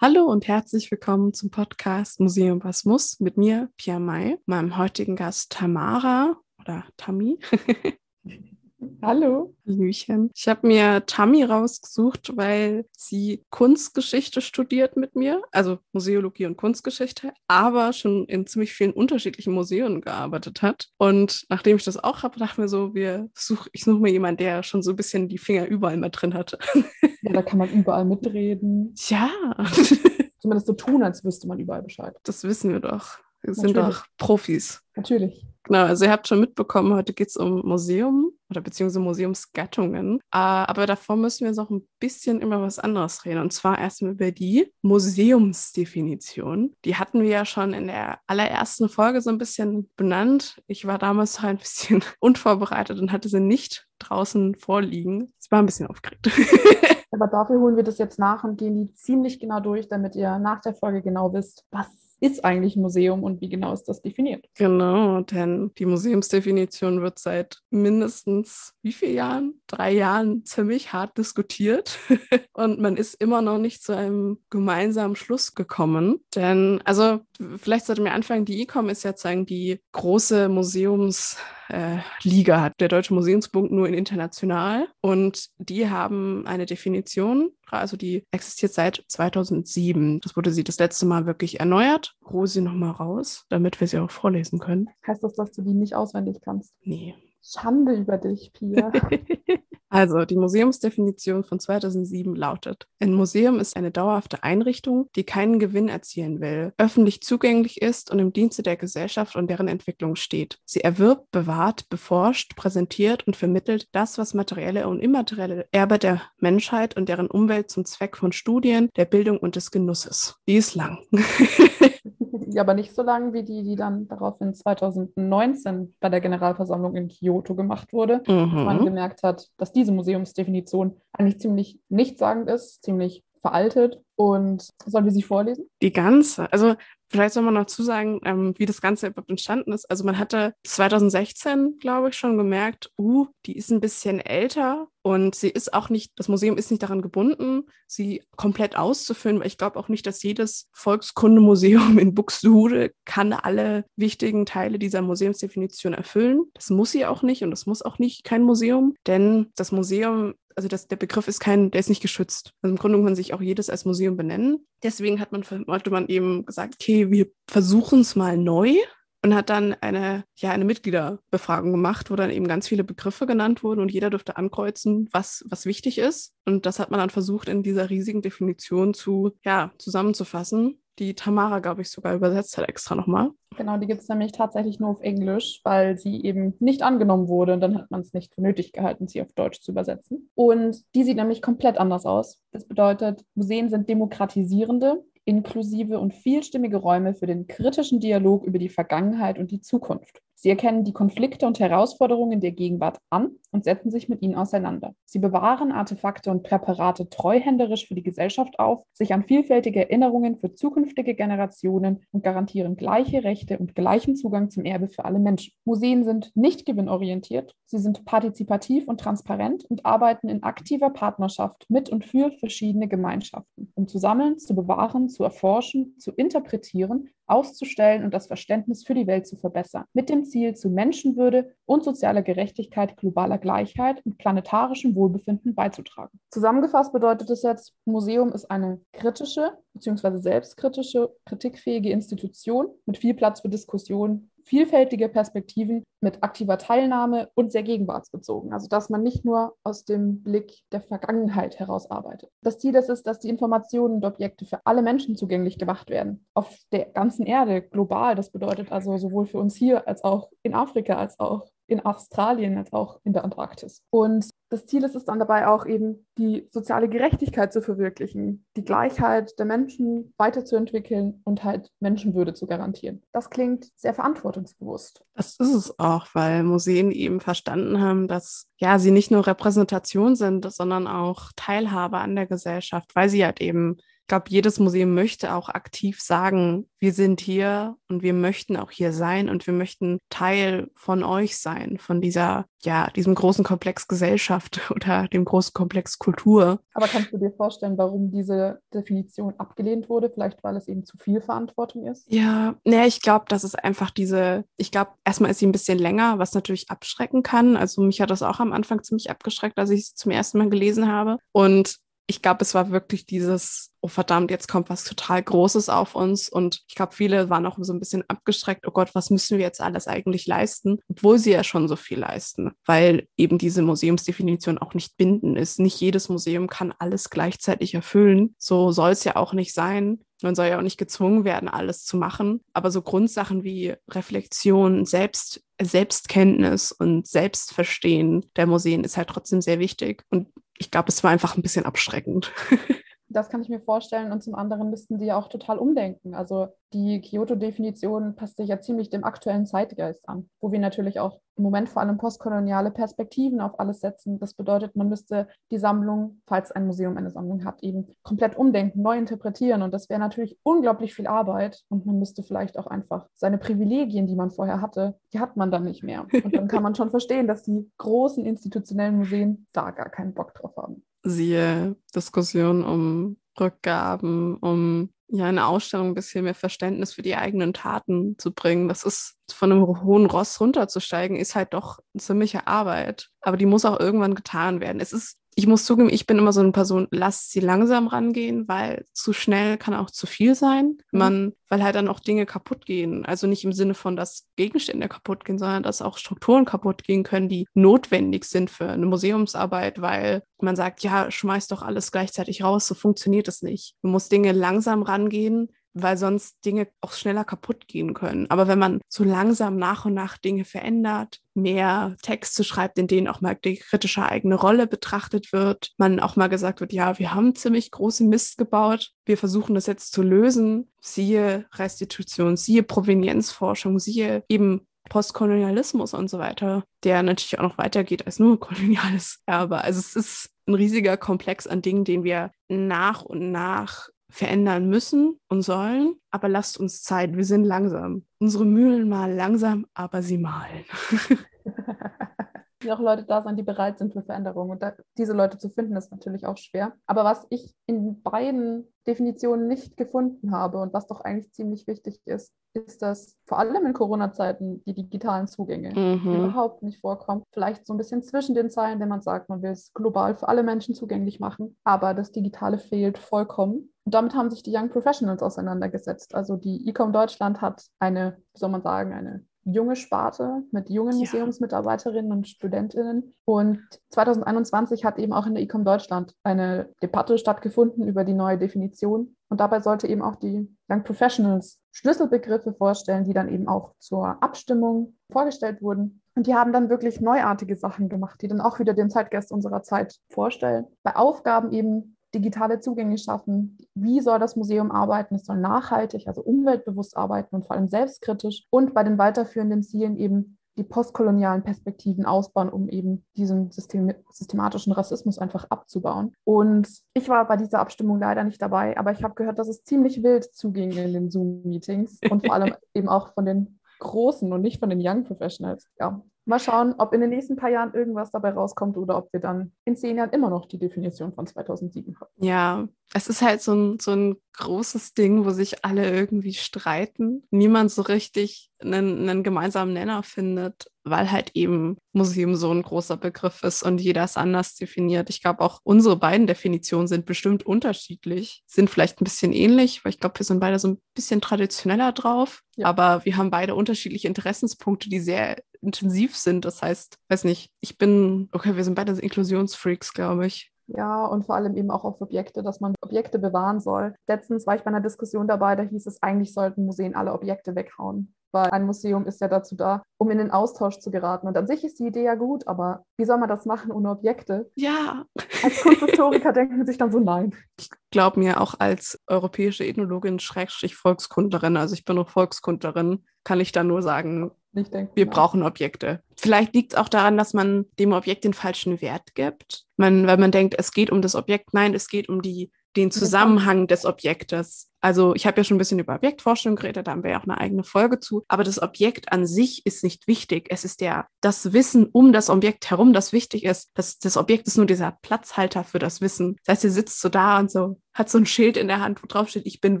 Hallo und herzlich willkommen zum Podcast Museum Was muss mit mir, Pia May, meinem heutigen Gast Tamara oder Tammy. Hallo. Hallöchen. Ich habe mir Tammy rausgesucht, weil sie Kunstgeschichte studiert mit mir, also Museologie und Kunstgeschichte, aber schon in ziemlich vielen unterschiedlichen Museen gearbeitet hat. Und nachdem ich das auch habe, dachte ich mir so, wir such, ich suche mir jemanden, der schon so ein bisschen die Finger überall mit drin hatte. Ja, da kann man überall mitreden. Ja. Zumindest so tun, als wüsste man überall Bescheid. Das wissen wir doch. Wir sind doch Profis. Natürlich. Genau, also ihr habt schon mitbekommen, heute geht es um Museum oder beziehungsweise Museumsgattungen. Uh, aber davor müssen wir noch ein bisschen über was anderes reden. Und zwar erstmal über die Museumsdefinition. Die hatten wir ja schon in der allerersten Folge so ein bisschen benannt. Ich war damals halt ein bisschen unvorbereitet und hatte sie nicht draußen vorliegen. Ich war ein bisschen aufgeregt. Aber dafür holen wir das jetzt nach und gehen die ziemlich genau durch, damit ihr nach der Folge genau wisst, was ist eigentlich Museum und wie genau ist das definiert. Genau, denn die Museumsdefinition wird seit mindestens wie vielen Jahren? Drei Jahren ziemlich hart diskutiert und man ist immer noch nicht zu einem gemeinsamen Schluss gekommen. Denn, also vielleicht sollten wir anfangen, die ICOM ist ja sozusagen die große Museums- äh, Liga hat der Deutsche Museumsbund nur in international und die haben eine Definition, also die existiert seit 2007. Das wurde sie das letzte Mal wirklich erneuert. Hol sie nochmal raus, damit wir sie auch vorlesen können. Heißt das, dass du die nicht auswendig kannst? Nee. Schande über dich, Pia. Also, die Museumsdefinition von 2007 lautet: Ein Museum ist eine dauerhafte Einrichtung, die keinen Gewinn erzielen will, öffentlich zugänglich ist und im Dienste der Gesellschaft und deren Entwicklung steht. Sie erwirbt, bewahrt, beforscht, präsentiert und vermittelt das, was materielle und immaterielle Erbe der Menschheit und deren Umwelt zum Zweck von Studien, der Bildung und des Genusses. Die ist lang. ja, aber nicht so lang wie die, die dann daraufhin 2019 bei der Generalversammlung in Kyoto gemacht wurde. Mhm. Man gemerkt hat, dass diese Museumsdefinition eigentlich ziemlich nichtssagend ist, ziemlich veraltet. Und sollen wir sie vorlesen? Die ganze. Also Vielleicht soll man noch zusagen, ähm, wie das Ganze überhaupt entstanden ist. Also man hatte 2016, glaube ich, schon gemerkt, uh, die ist ein bisschen älter und sie ist auch nicht, das Museum ist nicht daran gebunden, sie komplett auszufüllen, weil ich glaube auch nicht, dass jedes Volkskundemuseum in Buxtehude kann alle wichtigen Teile dieser Museumsdefinition erfüllen. Das muss sie auch nicht und das muss auch nicht kein Museum, denn das Museum also das, der Begriff ist kein, der ist nicht geschützt. Also im Grunde kann sich auch jedes als Museum benennen. Deswegen hat man, hatte man eben gesagt, okay, wir versuchen es mal neu und hat dann eine, ja, eine Mitgliederbefragung gemacht, wo dann eben ganz viele Begriffe genannt wurden und jeder durfte ankreuzen, was, was wichtig ist. Und das hat man dann versucht, in dieser riesigen Definition zu, ja, zusammenzufassen die Tamara, glaube ich, sogar übersetzt hat extra nochmal. Genau, die gibt es nämlich tatsächlich nur auf Englisch, weil sie eben nicht angenommen wurde und dann hat man es nicht für nötig gehalten, sie auf Deutsch zu übersetzen. Und die sieht nämlich komplett anders aus. Das bedeutet, Museen sind demokratisierende, inklusive und vielstimmige Räume für den kritischen Dialog über die Vergangenheit und die Zukunft. Sie erkennen die Konflikte und Herausforderungen der Gegenwart an und setzen sich mit ihnen auseinander. Sie bewahren Artefakte und Präparate treuhänderisch für die Gesellschaft auf, sich an vielfältige Erinnerungen für zukünftige Generationen und garantieren gleiche Rechte und gleichen Zugang zum Erbe für alle Menschen. Museen sind nicht gewinnorientiert, sie sind partizipativ und transparent und arbeiten in aktiver Partnerschaft mit und für verschiedene Gemeinschaften, um zu sammeln, zu bewahren, zu erforschen, zu interpretieren auszustellen und das Verständnis für die Welt zu verbessern, mit dem Ziel zu Menschenwürde und sozialer Gerechtigkeit, globaler Gleichheit und planetarischem Wohlbefinden beizutragen. Zusammengefasst bedeutet es jetzt, Museum ist eine kritische bzw. selbstkritische, kritikfähige Institution mit viel Platz für Diskussion vielfältige Perspektiven mit aktiver Teilnahme und sehr gegenwartsbezogen. Also dass man nicht nur aus dem Blick der Vergangenheit heraus arbeitet. Das Ziel ist es, dass die Informationen und Objekte für alle Menschen zugänglich gemacht werden. Auf der ganzen Erde, global. Das bedeutet also sowohl für uns hier als auch in Afrika, als auch in Australien als auch in der Antarktis. Und das Ziel ist es dann dabei auch eben, die soziale Gerechtigkeit zu verwirklichen, die Gleichheit der Menschen weiterzuentwickeln und halt Menschenwürde zu garantieren. Das klingt sehr verantwortungsbewusst. Das ist es auch, weil Museen eben verstanden haben, dass ja sie nicht nur Repräsentation sind, sondern auch Teilhabe an der Gesellschaft, weil sie halt eben glaube, jedes Museum möchte auch aktiv sagen, wir sind hier und wir möchten auch hier sein und wir möchten Teil von euch sein, von dieser, ja, diesem großen Komplex Gesellschaft oder dem großen Komplex Kultur. Aber kannst du dir vorstellen, warum diese Definition abgelehnt wurde? Vielleicht, weil es eben zu viel Verantwortung ist? Ja, ne, ich glaube, das ist einfach diese, ich glaube, erstmal ist sie ein bisschen länger, was natürlich abschrecken kann. Also mich hat das auch am Anfang ziemlich abgeschreckt, als ich es zum ersten Mal gelesen habe. Und ich glaube, es war wirklich dieses, oh verdammt, jetzt kommt was total Großes auf uns. Und ich glaube, viele waren auch so ein bisschen abgestreckt, oh Gott, was müssen wir jetzt alles eigentlich leisten? Obwohl sie ja schon so viel leisten, weil eben diese Museumsdefinition auch nicht bindend ist. Nicht jedes Museum kann alles gleichzeitig erfüllen. So soll es ja auch nicht sein. Man soll ja auch nicht gezwungen werden, alles zu machen. Aber so Grundsachen wie Reflexion, Selbst, Selbstkenntnis und Selbstverstehen der Museen ist halt trotzdem sehr wichtig. Und ich glaube, es war einfach ein bisschen abschreckend. Das kann ich mir vorstellen. Und zum anderen müssten die ja auch total umdenken. Also die Kyoto-Definition passt sich ja ziemlich dem aktuellen Zeitgeist an, wo wir natürlich auch im Moment vor allem postkoloniale Perspektiven auf alles setzen. Das bedeutet, man müsste die Sammlung, falls ein Museum eine Sammlung hat, eben komplett umdenken, neu interpretieren. Und das wäre natürlich unglaublich viel Arbeit. Und man müsste vielleicht auch einfach seine Privilegien, die man vorher hatte, die hat man dann nicht mehr. Und dann kann man schon verstehen, dass die großen institutionellen Museen da gar keinen Bock drauf haben siehe Diskussion um Rückgaben, um ja eine Ausstellung ein bisschen mehr Verständnis für die eigenen Taten zu bringen. Das ist von einem hohen Ross runterzusteigen, ist halt doch eine ziemliche Arbeit. Aber die muss auch irgendwann getan werden. Es ist ich muss zugeben, ich bin immer so eine Person, lasst sie langsam rangehen, weil zu schnell kann auch zu viel sein. Mhm. Man, weil halt dann auch Dinge kaputt gehen. Also nicht im Sinne von, dass Gegenstände kaputt gehen, sondern dass auch Strukturen kaputt gehen können, die notwendig sind für eine Museumsarbeit, weil man sagt, ja, schmeiß doch alles gleichzeitig raus, so funktioniert es nicht. Man muss Dinge langsam rangehen, weil sonst Dinge auch schneller kaputt gehen können. Aber wenn man so langsam nach und nach Dinge verändert, mehr Texte schreibt, in denen auch mal die kritische eigene Rolle betrachtet wird, man auch mal gesagt wird, ja, wir haben ziemlich große Mist gebaut, wir versuchen das jetzt zu lösen, siehe Restitution, siehe Provenienzforschung, siehe eben Postkolonialismus und so weiter, der natürlich auch noch weitergeht als nur koloniales Erbe. Also es ist ein riesiger Komplex an Dingen, den wir nach und nach verändern müssen und sollen, aber lasst uns Zeit, wir sind langsam. Unsere Mühlen malen langsam, aber sie malen. auch Leute da sein, die bereit sind für Veränderungen. Und da, diese Leute zu finden, ist natürlich auch schwer. Aber was ich in beiden Definitionen nicht gefunden habe und was doch eigentlich ziemlich wichtig ist, ist, dass vor allem in Corona-Zeiten die digitalen Zugänge mhm. überhaupt nicht vorkommen. Vielleicht so ein bisschen zwischen den Zeilen, wenn man sagt, man will es global für alle Menschen zugänglich machen, aber das Digitale fehlt vollkommen. Und damit haben sich die Young Professionals auseinandergesetzt. Also die Ecom Deutschland hat eine, wie soll man sagen, eine junge Sparte mit jungen ja. Museumsmitarbeiterinnen und Studentinnen. Und 2021 hat eben auch in der Ecom Deutschland eine Debatte stattgefunden über die neue Definition. Und dabei sollte eben auch die Young Professionals Schlüsselbegriffe vorstellen, die dann eben auch zur Abstimmung vorgestellt wurden. Und die haben dann wirklich neuartige Sachen gemacht, die dann auch wieder den Zeitgeist unserer Zeit vorstellen. Bei Aufgaben eben digitale Zugänge schaffen. Wie soll das Museum arbeiten? Es soll nachhaltig, also umweltbewusst arbeiten und vor allem selbstkritisch und bei den weiterführenden Zielen eben die postkolonialen Perspektiven ausbauen, um eben diesen System systematischen Rassismus einfach abzubauen. Und ich war bei dieser Abstimmung leider nicht dabei, aber ich habe gehört, dass es ziemlich wild zuging in den Zoom-Meetings und vor allem eben auch von den Großen und nicht von den Young Professionals. Ja, Mal schauen, ob in den nächsten paar Jahren irgendwas dabei rauskommt oder ob wir dann in zehn Jahren immer noch die Definition von 2007 haben. Ja, es ist halt so ein, so ein großes Ding, wo sich alle irgendwie streiten. Niemand so richtig einen, einen gemeinsamen Nenner findet, weil halt eben Museum so ein großer Begriff ist und jeder ist anders definiert. Ich glaube, auch unsere beiden Definitionen sind bestimmt unterschiedlich, sind vielleicht ein bisschen ähnlich, weil ich glaube, wir sind beide so ein bisschen traditioneller drauf, ja. aber wir haben beide unterschiedliche Interessenspunkte, die sehr intensiv sind. Das heißt, weiß nicht, ich bin, okay, wir sind beide Inklusionsfreaks, glaube ich. Ja, und vor allem eben auch auf Objekte, dass man Objekte bewahren soll. Letztens war ich bei einer Diskussion dabei, da hieß es, eigentlich sollten Museen alle Objekte weghauen. Weil ein Museum ist ja dazu da, um in den Austausch zu geraten. Und an sich ist die Idee ja gut, aber wie soll man das machen ohne Objekte? Ja. Als Kunsthistoriker denken sich dann so, nein. Ich glaube mir auch als europäische Ethnologin, Schrägstrich Volkskundlerin, also ich bin noch Volkskundlerin, kann ich da nur sagen, denke, wir ja. brauchen Objekte. Vielleicht liegt es auch daran, dass man dem Objekt den falschen Wert gibt. Man, weil man denkt, es geht um das Objekt. Nein, es geht um die, den Zusammenhang des Objektes. Also ich habe ja schon ein bisschen über Objektforschung geredet, da haben wir ja auch eine eigene Folge zu. Aber das Objekt an sich ist nicht wichtig. Es ist der, das Wissen um das Objekt herum, das wichtig ist. Das, das Objekt ist nur dieser Platzhalter für das Wissen. Das heißt, ihr sitzt so da und so, hat so ein Schild in der Hand, wo drauf steht, ich bin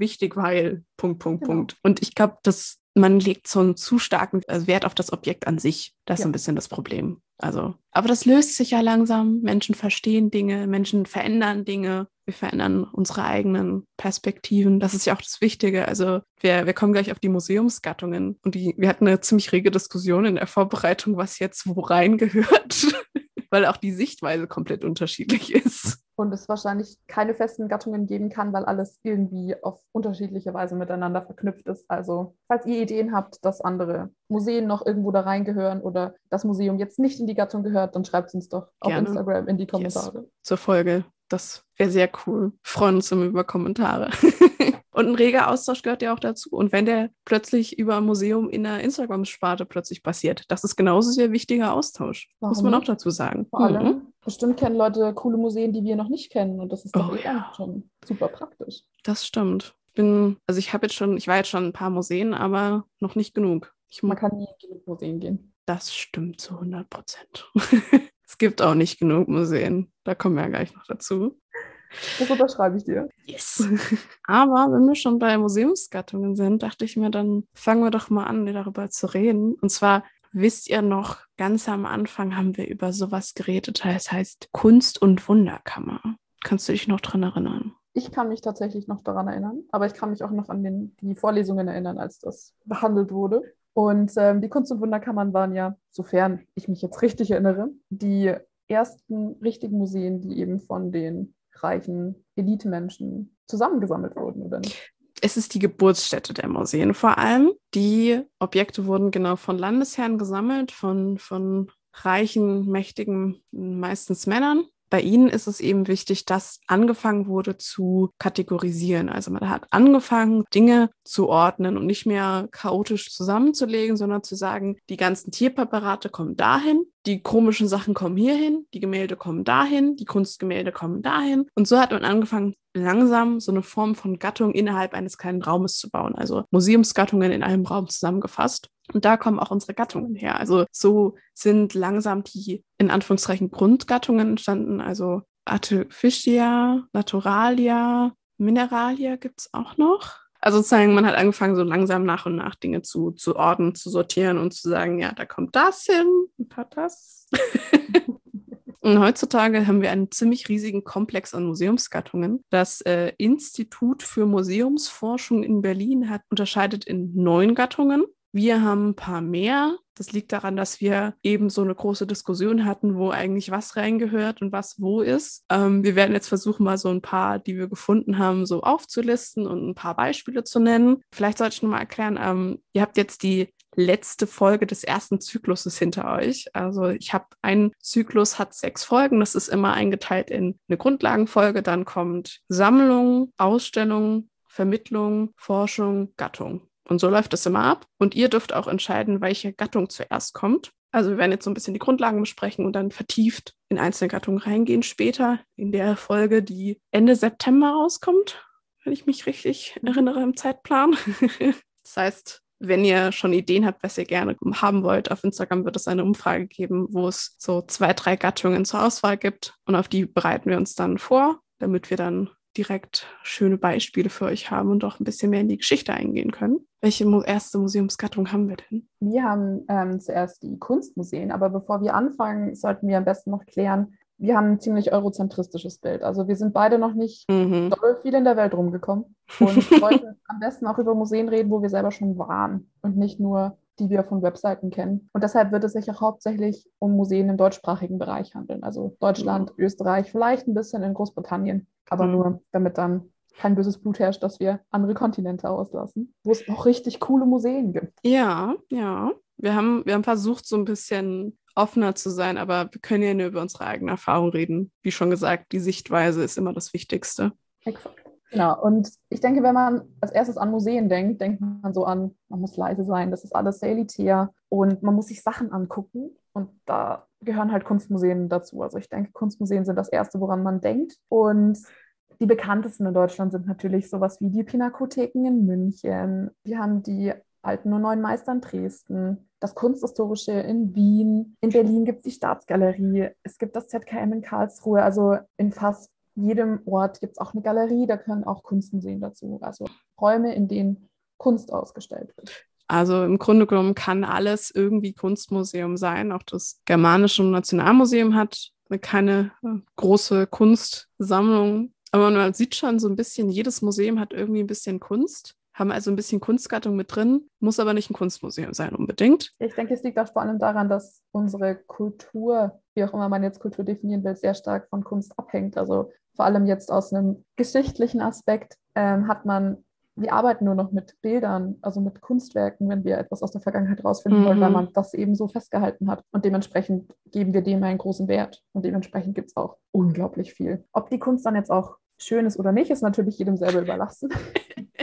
wichtig, weil, Punkt, Punkt, genau. Punkt. Und ich glaube, das man legt so einen zu starken äh, Wert auf das Objekt an sich. Das ist ja. ein bisschen das Problem. Also, aber das löst sich ja langsam. Menschen verstehen Dinge, Menschen verändern Dinge. Wir verändern unsere eigenen Perspektiven. Das ist ja auch das Wichtige. Also, wir, wir kommen gleich auf die Museumsgattungen. Und die, wir hatten eine ziemlich rege Diskussion in der Vorbereitung, was jetzt wo reingehört, weil auch die Sichtweise komplett unterschiedlich ist und es wahrscheinlich keine festen Gattungen geben kann, weil alles irgendwie auf unterschiedliche Weise miteinander verknüpft ist. Also, falls ihr Ideen habt, dass andere Museen noch irgendwo da reingehören oder das Museum jetzt nicht in die Gattung gehört, dann schreibt es uns doch auf Gerne. Instagram in die Kommentare. Yes. Zur Folge. Das wäre sehr cool. freuen uns immer über Kommentare. Und ein reger Austausch gehört ja auch dazu. Und wenn der plötzlich über ein Museum in der Instagram-Sparte plötzlich passiert, das ist genauso sehr wichtiger Austausch. Warum muss man auch dazu sagen. Vor allem, mhm. bestimmt kennen Leute coole Museen, die wir noch nicht kennen. Und das ist doch oh, ja. schon super praktisch. Das stimmt. Ich bin, also ich habe jetzt schon, ich war jetzt schon ein paar Museen, aber noch nicht genug. Ich man kann nie genug Museen gehen. Das stimmt zu 100 Prozent. es gibt auch nicht genug Museen. Da kommen wir ja gleich noch dazu. Das unterschreibe ich dir. Yes. Aber wenn wir schon bei Museumsgattungen sind, dachte ich mir, dann fangen wir doch mal an, darüber zu reden. Und zwar wisst ihr noch, ganz am Anfang haben wir über sowas geredet, das heißt Kunst- und Wunderkammer. Kannst du dich noch daran erinnern? Ich kann mich tatsächlich noch daran erinnern, aber ich kann mich auch noch an den, die Vorlesungen erinnern, als das behandelt wurde. Und ähm, die Kunst- und Wunderkammern waren ja, sofern ich mich jetzt richtig erinnere, die ersten richtigen Museen, die eben von den reichen Elitemenschen zusammengesammelt wurden, oder nicht? Es ist die Geburtsstätte der Museen vor allem. Die Objekte wurden genau von Landesherren gesammelt, von, von reichen, mächtigen, meistens Männern bei ihnen ist es eben wichtig, dass angefangen wurde zu kategorisieren. Also man hat angefangen, Dinge zu ordnen und nicht mehr chaotisch zusammenzulegen, sondern zu sagen, die ganzen Tierpräparate kommen dahin, die komischen Sachen kommen hierhin, die Gemälde kommen dahin, die Kunstgemälde kommen dahin. Und so hat man angefangen, langsam so eine Form von Gattung innerhalb eines kleinen Raumes zu bauen. Also Museumsgattungen in einem Raum zusammengefasst. Und da kommen auch unsere Gattungen her. Also so sind langsam die in Anführungszeichen Grundgattungen entstanden. Also Artificia, Naturalia, Mineralia gibt es auch noch. Also sozusagen, man hat angefangen, so langsam nach und nach Dinge zu, zu ordnen, zu sortieren und zu sagen, ja, da kommt das hin und hat das. und heutzutage haben wir einen ziemlich riesigen Komplex an Museumsgattungen. Das äh, Institut für Museumsforschung in Berlin hat unterscheidet in neun Gattungen. Wir haben ein paar mehr. Das liegt daran, dass wir eben so eine große Diskussion hatten, wo eigentlich was reingehört und was wo ist. Ähm, wir werden jetzt versuchen, mal so ein paar, die wir gefunden haben, so aufzulisten und ein paar Beispiele zu nennen. Vielleicht sollte ich noch mal erklären, ähm, ihr habt jetzt die letzte Folge des ersten Zykluses hinter euch. Also ich habe einen Zyklus, hat sechs Folgen. Das ist immer eingeteilt in eine Grundlagenfolge. Dann kommt Sammlung, Ausstellung, Vermittlung, Forschung, Gattung. Und so läuft es immer ab. Und ihr dürft auch entscheiden, welche Gattung zuerst kommt. Also wir werden jetzt so ein bisschen die Grundlagen besprechen und dann vertieft in einzelne Gattungen reingehen später in der Folge, die Ende September rauskommt, wenn ich mich richtig erinnere im Zeitplan. das heißt, wenn ihr schon Ideen habt, was ihr gerne haben wollt, auf Instagram wird es eine Umfrage geben, wo es so zwei, drei Gattungen zur Auswahl gibt und auf die bereiten wir uns dann vor, damit wir dann direkt schöne Beispiele für euch haben und auch ein bisschen mehr in die Geschichte eingehen können. Welche erste Museumsgattung haben wir denn? Wir haben ähm, zuerst die Kunstmuseen, aber bevor wir anfangen, sollten wir am besten noch klären, wir haben ein ziemlich eurozentristisches Bild. Also wir sind beide noch nicht mhm. doll viel in der Welt rumgekommen und wollten am besten auch über Museen reden, wo wir selber schon waren und nicht nur die wir von Webseiten kennen. Und deshalb wird es sich auch hauptsächlich um Museen im deutschsprachigen Bereich handeln. Also Deutschland, mhm. Österreich, vielleicht ein bisschen in Großbritannien aber mhm. nur, damit dann kein böses Blut herrscht, dass wir andere Kontinente auslassen, wo es auch richtig coole Museen gibt. Ja, ja. Wir haben, wir haben versucht, so ein bisschen offener zu sein, aber wir können ja nur über unsere eigene Erfahrung reden. Wie schon gesagt, die Sichtweise ist immer das Wichtigste. Exakt. Genau, und ich denke, wenn man als erstes an Museen denkt, denkt man so an, man muss leise sein, das ist alles sehr elitär und man muss sich Sachen angucken. Und da gehören halt Kunstmuseen dazu. Also ich denke, Kunstmuseen sind das Erste, woran man denkt. Und die bekanntesten in Deutschland sind natürlich sowas wie die Pinakotheken in München. Wir haben die alten und neuen Meister in Dresden, das Kunsthistorische in Wien. In Berlin gibt es die Staatsgalerie. Es gibt das ZKM in Karlsruhe. Also in fast jedem Ort gibt es auch eine Galerie. Da können auch Kunstmuseen dazu. Also Räume, in denen Kunst ausgestellt wird. Also im Grunde genommen kann alles irgendwie Kunstmuseum sein. Auch das Germanische Nationalmuseum hat keine äh, große Kunstsammlung. Aber man sieht schon so ein bisschen, jedes Museum hat irgendwie ein bisschen Kunst haben also ein bisschen Kunstgattung mit drin, muss aber nicht ein Kunstmuseum sein unbedingt. Ich denke, es liegt auch vor allem daran, dass unsere Kultur, wie auch immer man jetzt Kultur definieren will, sehr stark von Kunst abhängt. Also vor allem jetzt aus einem geschichtlichen Aspekt ähm, hat man wir arbeiten nur noch mit Bildern, also mit Kunstwerken, wenn wir etwas aus der Vergangenheit rausfinden mhm. wollen, weil mhm. man das eben so festgehalten hat. Und dementsprechend geben wir dem einen großen Wert. Und dementsprechend gibt es auch unglaublich viel. Ob die Kunst dann jetzt auch schön ist oder nicht, ist natürlich jedem selber überlassen.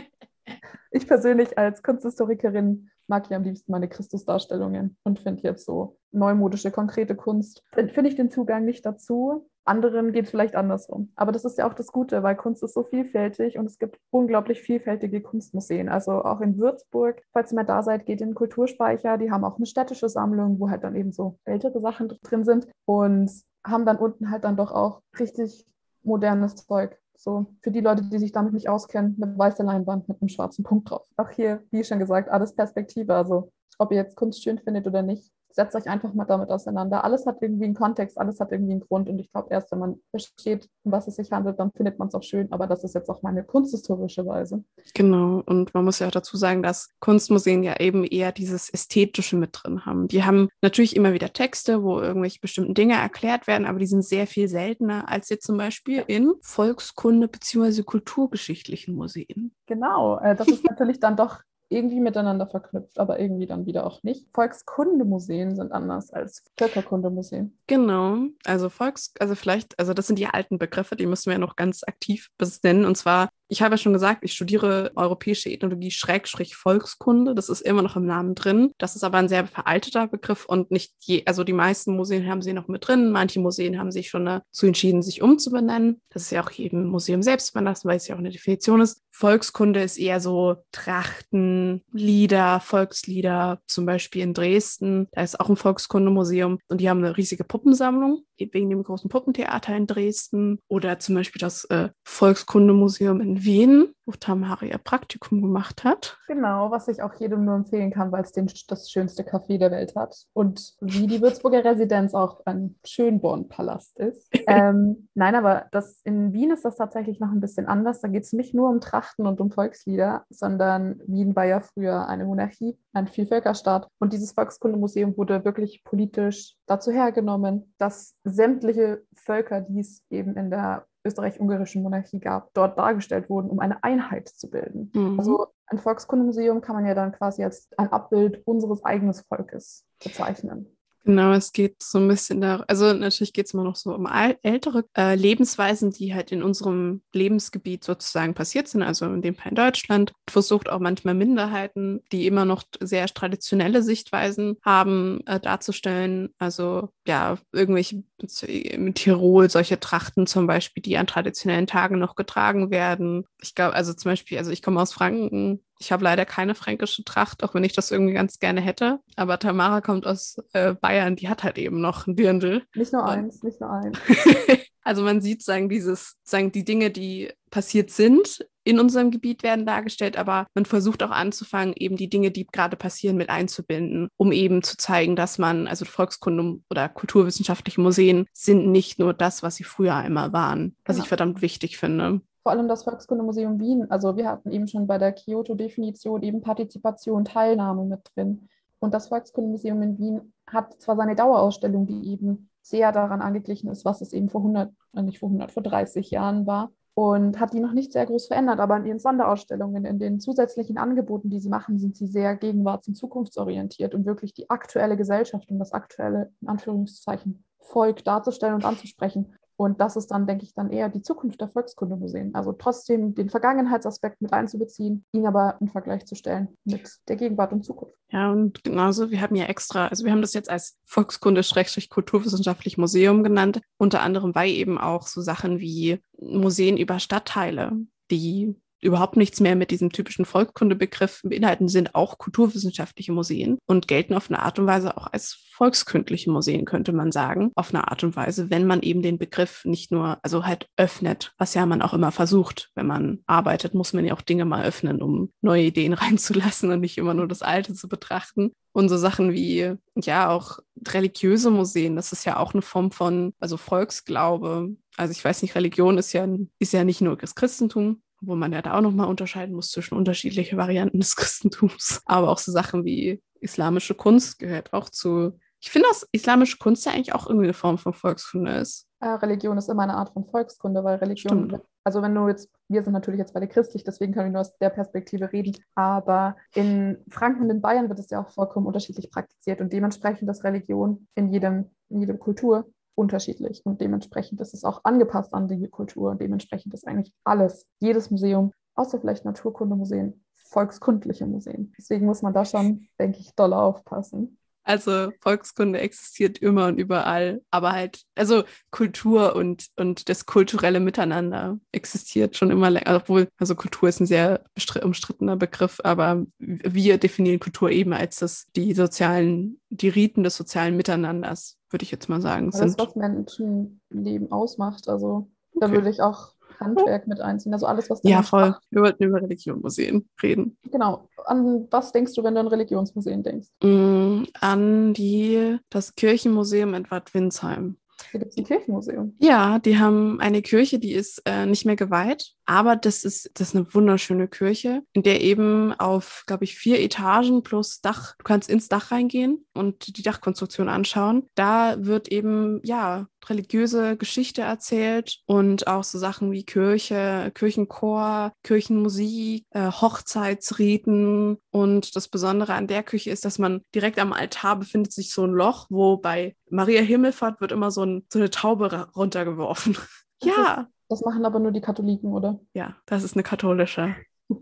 ich persönlich als Kunsthistorikerin mag ja am liebsten meine Christusdarstellungen und finde jetzt so neumodische, konkrete Kunst, finde ich den Zugang nicht dazu. Anderen geht es vielleicht andersrum. Aber das ist ja auch das Gute, weil Kunst ist so vielfältig und es gibt unglaublich vielfältige Kunstmuseen. Also auch in Würzburg, falls ihr mal da seid, geht in den Kulturspeicher. Die haben auch eine städtische Sammlung, wo halt dann eben so ältere Sachen drin sind und haben dann unten halt dann doch auch richtig modernes Zeug. So, für die Leute, die sich damit nicht auskennen, eine weiße Leinwand mit einem schwarzen Punkt drauf. Auch hier, wie schon gesagt, alles Perspektive. Also, ob ihr jetzt Kunst schön findet oder nicht, setzt euch einfach mal damit auseinander. Alles hat irgendwie einen Kontext, alles hat irgendwie einen Grund. Und ich glaube, erst wenn man versteht, um was es sich handelt, dann findet man es auch schön. Aber das ist jetzt auch meine kunsthistorische Weise. Genau. Und man muss ja auch dazu sagen, dass Kunstmuseen ja eben eher dieses Ästhetische mit drin haben. Die haben natürlich immer wieder Texte, wo irgendwelche bestimmten Dinge erklärt werden, aber die sind sehr viel seltener als jetzt zum Beispiel in Volkskunde- bzw. kulturgeschichtlichen Museen. Genau. Äh, das ist natürlich dann doch irgendwie miteinander verknüpft, aber irgendwie dann wieder auch nicht. Volkskundemuseen sind anders als Völkerkundemuseen. Genau, also Volks, also vielleicht, also das sind die alten Begriffe, die müssen wir ja noch ganz aktiv benennen. Und zwar ich habe ja schon gesagt, ich studiere europäische Ethnologie Schrägstrich Volkskunde. Das ist immer noch im Namen drin. Das ist aber ein sehr veralteter Begriff und nicht je, also die meisten Museen haben sie noch mit drin. Manche Museen haben sich schon dazu entschieden, sich umzubenennen. Das ist ja auch jedem Museum selbst überlassen, weil es ja auch eine Definition ist. Volkskunde ist eher so Trachten, Lieder, Volkslieder, zum Beispiel in Dresden. Da ist auch ein Volkskundemuseum und die haben eine riesige Puppensammlung wegen dem großen Puppentheater in Dresden oder zum Beispiel das äh, Volkskundemuseum in Wien, wo Tamara ihr Praktikum gemacht hat. Genau, was ich auch jedem nur empfehlen kann, weil es den, das schönste Café der Welt hat und wie die Würzburger Residenz auch ein Schönborn-Palast ist. ähm, nein, aber das, in Wien ist das tatsächlich noch ein bisschen anders. Da geht es nicht nur um Trachten und um Volkslieder, sondern Wien war ja früher eine Monarchie, ein Vielvölkerstaat und dieses Volkskundemuseum wurde wirklich politisch dazu hergenommen, dass sämtliche Völker, die es eben in der österreich-ungarischen Monarchie gab, dort dargestellt wurden, um eine Einheit zu bilden. Mhm. Also ein Volkskundemuseum kann man ja dann quasi als ein Abbild unseres eigenen Volkes bezeichnen. Genau, es geht so ein bisschen da, also natürlich geht es immer noch so um ältere äh, Lebensweisen, die halt in unserem Lebensgebiet sozusagen passiert sind, also in dem Fall in Deutschland. Versucht auch manchmal Minderheiten, die immer noch sehr traditionelle Sichtweisen haben, äh, darzustellen. Also ja, irgendwelche in Tirol solche Trachten zum Beispiel, die an traditionellen Tagen noch getragen werden. Ich glaube, also zum Beispiel, also ich komme aus Franken, ich habe leider keine fränkische Tracht, auch wenn ich das irgendwie ganz gerne hätte. Aber Tamara kommt aus äh, Bayern, die hat halt eben noch ein Dirndl. Nicht nur eins, nicht nur eins. also man sieht, sagen, dieses, sagen, die Dinge, die passiert sind in unserem Gebiet werden dargestellt, aber man versucht auch anzufangen, eben die Dinge, die gerade passieren, mit einzubinden, um eben zu zeigen, dass man, also Volkskunde oder kulturwissenschaftliche Museen sind nicht nur das, was sie früher einmal waren, was genau. ich verdammt wichtig finde vor allem das Volkskundemuseum Wien. Also wir hatten eben schon bei der Kyoto-Definition eben Partizipation, Teilnahme mit drin. Und das Volkskundemuseum in Wien hat zwar seine Dauerausstellung, die eben sehr daran angeglichen ist, was es eben vor 100, äh, nicht vor 100, vor 30 Jahren war, und hat die noch nicht sehr groß verändert, aber in ihren Sonderausstellungen, in den zusätzlichen Angeboten, die sie machen, sind sie sehr gegenwarts- und zukunftsorientiert und wirklich die aktuelle Gesellschaft und das aktuelle, in Anführungszeichen, Volk darzustellen und anzusprechen. Und das ist dann, denke ich, dann eher die Zukunft der Volkskundemuseen. Also trotzdem den Vergangenheitsaspekt mit einzubeziehen, ihn aber in Vergleich zu stellen mit der Gegenwart und Zukunft. Ja, und genauso, wir haben ja extra, also wir haben das jetzt als Volkskunde-Kulturwissenschaftlich Museum genannt, unter anderem weil eben auch so Sachen wie Museen über Stadtteile, die überhaupt nichts mehr mit diesem typischen Volkskundebegriff beinhalten, sind auch kulturwissenschaftliche Museen und gelten auf eine Art und Weise auch als volkskundliche Museen, könnte man sagen, auf eine Art und Weise, wenn man eben den Begriff nicht nur, also halt öffnet, was ja man auch immer versucht, wenn man arbeitet, muss man ja auch Dinge mal öffnen, um neue Ideen reinzulassen und nicht immer nur das Alte zu betrachten. Und so Sachen wie, ja, auch religiöse Museen, das ist ja auch eine Form von, also Volksglaube. Also ich weiß nicht, Religion ist ja, ist ja nicht nur das Christentum, wo man ja da auch nochmal unterscheiden muss zwischen unterschiedlichen Varianten des Christentums. Aber auch so Sachen wie islamische Kunst gehört auch zu. Ich finde, dass islamische Kunst ja eigentlich auch irgendwie eine Form von Volkskunde ist. Religion ist immer eine Art von Volkskunde, weil Religion, Stimmt. also wenn du jetzt, wir sind natürlich jetzt beide christlich, deswegen können wir nur aus der Perspektive reden, aber in Franken und in Bayern wird es ja auch vollkommen unterschiedlich praktiziert und dementsprechend ist Religion in jedem, in jedem Kultur unterschiedlich und dementsprechend ist es auch angepasst an die Kultur und dementsprechend ist eigentlich alles, jedes Museum, außer vielleicht Naturkundemuseen, volkskundliche Museen. Deswegen muss man da schon, denke ich, doll aufpassen. Also Volkskunde existiert immer und überall, aber halt, also Kultur und, und das kulturelle Miteinander existiert schon immer länger, obwohl, also Kultur ist ein sehr umstrittener Begriff, aber wir definieren Kultur eben als das, die sozialen, die Riten des sozialen Miteinanders, würde ich jetzt mal sagen. Das, sind. was Menschenleben ausmacht, also okay. da würde ich auch Handwerk mit einziehen. Also alles, was Ja, voll. Macht. Wir wollten über Religionsmuseen reden. Genau. An was denkst du, wenn du an Religionsmuseen denkst? Mm, an die, das Kirchenmuseum in Bad Windsheim. Hier gibt es ein Kirchenmuseum. Ja, die haben eine Kirche, die ist äh, nicht mehr geweiht, aber das ist, das ist eine wunderschöne Kirche, in der eben auf, glaube ich, vier Etagen plus Dach, du kannst ins Dach reingehen und die Dachkonstruktion anschauen. Da wird eben, ja, religiöse Geschichte erzählt und auch so Sachen wie Kirche, Kirchenchor, Kirchenmusik, äh, Hochzeitsriten. Und das Besondere an der Küche ist, dass man direkt am Altar befindet sich so ein Loch, wo bei Maria Himmelfahrt wird immer so, ein, so eine Taube runtergeworfen. ja. Das machen aber nur die Katholiken, oder? Ja, das ist eine katholische.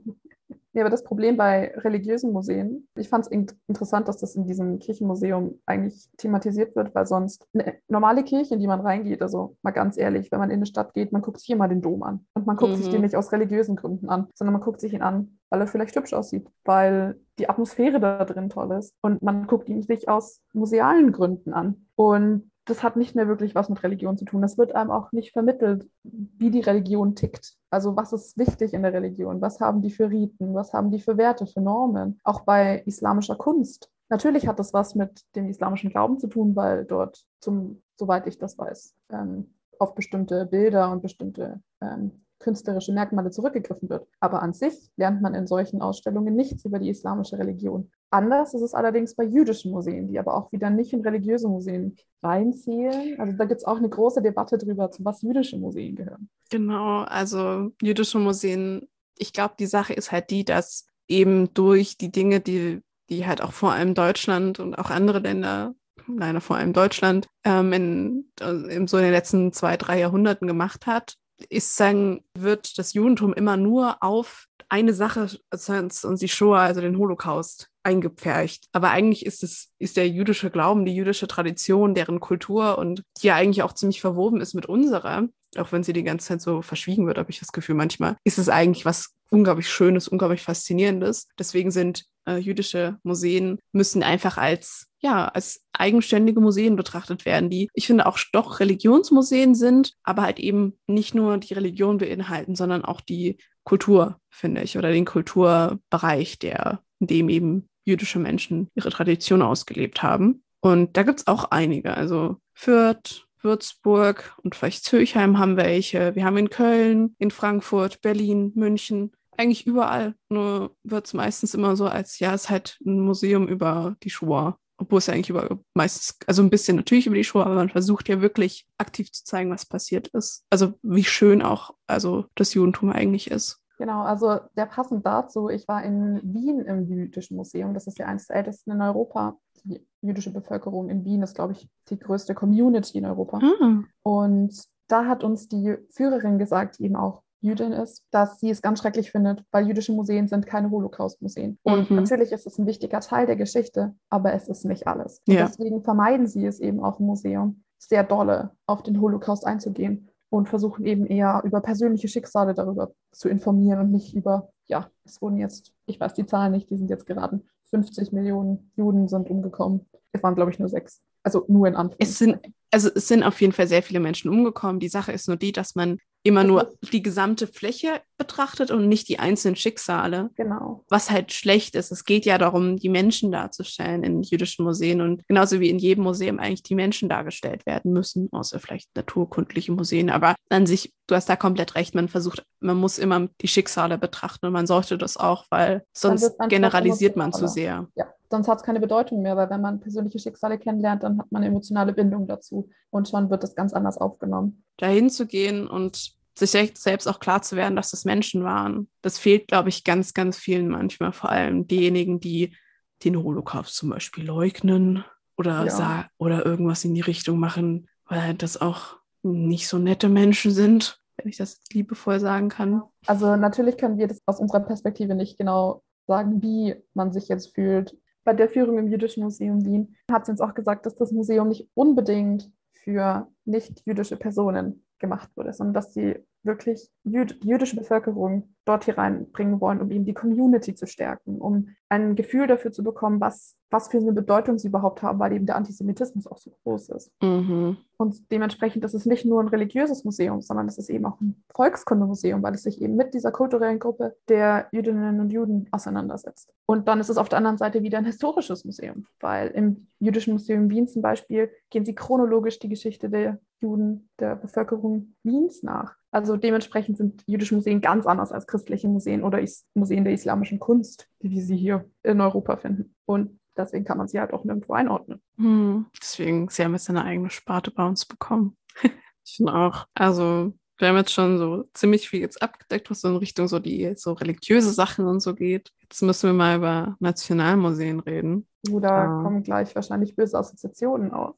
Ja, aber das Problem bei religiösen Museen, ich fand es interessant, dass das in diesem Kirchenmuseum eigentlich thematisiert wird, weil sonst eine normale Kirche, in die man reingeht, also mal ganz ehrlich, wenn man in eine Stadt geht, man guckt sich hier mal den Dom an. Und man guckt mhm. sich den nicht aus religiösen Gründen an, sondern man guckt sich ihn an, weil er vielleicht hübsch aussieht, weil die Atmosphäre da drin toll ist. Und man guckt ihn sich aus musealen Gründen an. Und das hat nicht mehr wirklich was mit Religion zu tun. Das wird einem auch nicht vermittelt, wie die Religion tickt. Also was ist wichtig in der Religion? Was haben die für Riten? Was haben die für Werte, für Normen? Auch bei islamischer Kunst. Natürlich hat das was mit dem islamischen Glauben zu tun, weil dort, zum, soweit ich das weiß, ähm, auf bestimmte Bilder und bestimmte ähm, künstlerische Merkmale zurückgegriffen wird. Aber an sich lernt man in solchen Ausstellungen nichts über die islamische Religion. Anders ist es allerdings bei jüdischen Museen, die aber auch wieder nicht in religiöse Museen reinzählen. Also da gibt es auch eine große Debatte darüber, zu was jüdische Museen gehören. Genau, also jüdische Museen, ich glaube, die Sache ist halt die, dass eben durch die Dinge, die, die halt auch vor allem Deutschland und auch andere Länder leider vor allem Deutschland, ähm, in, in, so in den letzten zwei, drei Jahrhunderten gemacht hat, ist sagen, wird das Judentum immer nur auf eine Sache und die Shoah, also den Holocaust, eingepfercht. Aber eigentlich ist es, ist der jüdische Glauben, die jüdische Tradition, deren Kultur und die ja eigentlich auch ziemlich verwoben ist mit unserer, auch wenn sie die ganze Zeit so verschwiegen wird, habe ich das Gefühl manchmal, ist es eigentlich was unglaublich Schönes, unglaublich Faszinierendes. Deswegen sind äh, jüdische Museen müssen einfach als ja, als eigenständige Museen betrachtet werden, die ich finde auch doch Religionsmuseen sind, aber halt eben nicht nur die Religion beinhalten, sondern auch die Kultur, finde ich, oder den Kulturbereich, der, in dem eben jüdische Menschen ihre Tradition ausgelebt haben. Und da gibt es auch einige. Also Fürth, Würzburg und vielleicht Zürchheim haben welche. Wir haben in Köln, in Frankfurt, Berlin, München, eigentlich überall. Nur wird es meistens immer so als, ja, es ist halt ein Museum über die Shoah. Obwohl es eigentlich über meistens, also ein bisschen natürlich über die Shoah, aber man versucht ja wirklich aktiv zu zeigen, was passiert ist. Also wie schön auch also das Judentum eigentlich ist. Genau, also der passend dazu, ich war in Wien im Jüdischen Museum, das ist ja eines der ältesten in Europa. Die jüdische Bevölkerung in Wien ist, glaube ich, die größte Community in Europa. Mhm. Und da hat uns die Führerin gesagt, die eben auch Jüdin ist, dass sie es ganz schrecklich findet, weil jüdische Museen sind keine Holocaust-Museen. Und mhm. natürlich ist es ein wichtiger Teil der Geschichte, aber es ist nicht alles. Ja. deswegen vermeiden sie es eben auch im Museum, sehr dolle auf den Holocaust einzugehen und versuchen eben eher über persönliche Schicksale darüber zu informieren und nicht über, ja, es wurden jetzt, ich weiß die Zahlen nicht, die sind jetzt geraten, 50 Millionen Juden sind umgekommen. Es waren, glaube ich, nur sechs. Also nur in Anführungszeichen. Es sind, also es sind auf jeden Fall sehr viele Menschen umgekommen. Die Sache ist nur die, dass man immer nur die gesamte Fläche betrachtet und nicht die einzelnen Schicksale. Genau. Was halt schlecht ist. Es geht ja darum, die Menschen darzustellen in jüdischen Museen und genauso wie in jedem Museum eigentlich die Menschen dargestellt werden müssen, außer vielleicht naturkundliche Museen. Aber an sich, du hast da komplett recht. Man versucht, man muss immer die Schicksale betrachten und man sollte das auch, weil sonst generalisiert man zu sehr. Ja sonst hat es keine Bedeutung mehr, weil wenn man persönliche Schicksale kennenlernt, dann hat man emotionale Bindung dazu und schon wird das ganz anders aufgenommen. Dahin zu gehen und sich selbst auch klar zu werden, dass das Menschen waren, das fehlt, glaube ich, ganz, ganz vielen manchmal, vor allem diejenigen, die den Holocaust zum Beispiel leugnen oder, ja. oder irgendwas in die Richtung machen, weil das auch nicht so nette Menschen sind, wenn ich das liebevoll sagen kann. Also natürlich können wir das aus unserer Perspektive nicht genau sagen, wie man sich jetzt fühlt, bei der Führung im Jüdischen Museum Wien hat sie uns auch gesagt, dass das Museum nicht unbedingt für nicht-jüdische Personen gemacht wurde, sondern dass sie wirklich jüd jüdische Bevölkerung dort hier reinbringen wollen, um eben die Community zu stärken, um ein Gefühl dafür zu bekommen, was, was für eine Bedeutung sie überhaupt haben, weil eben der Antisemitismus auch so groß ist. Mhm. Und dementsprechend ist es nicht nur ein religiöses Museum, sondern es ist eben auch ein Volkskundemuseum, weil es sich eben mit dieser kulturellen Gruppe der Jüdinnen und Juden auseinandersetzt. Und dann ist es auf der anderen Seite wieder ein historisches Museum, weil im Jüdischen Museum Wien zum Beispiel gehen sie chronologisch die Geschichte der Juden, der Bevölkerung Wiens nach. Also dementsprechend sind jüdische Museen ganz anders als christliche Museen oder Is Museen der islamischen Kunst, die wir sie hier in Europa finden. Und deswegen kann man sie halt auch nirgendwo einordnen. Hm, deswegen, sie haben jetzt eine eigene Sparte bei uns bekommen. ich finde auch, also wir haben jetzt schon so ziemlich viel jetzt abgedeckt, was so in Richtung so die so religiöse Sachen und so geht. Jetzt müssen wir mal über Nationalmuseen reden. Da ah. kommen gleich wahrscheinlich böse Assoziationen auf.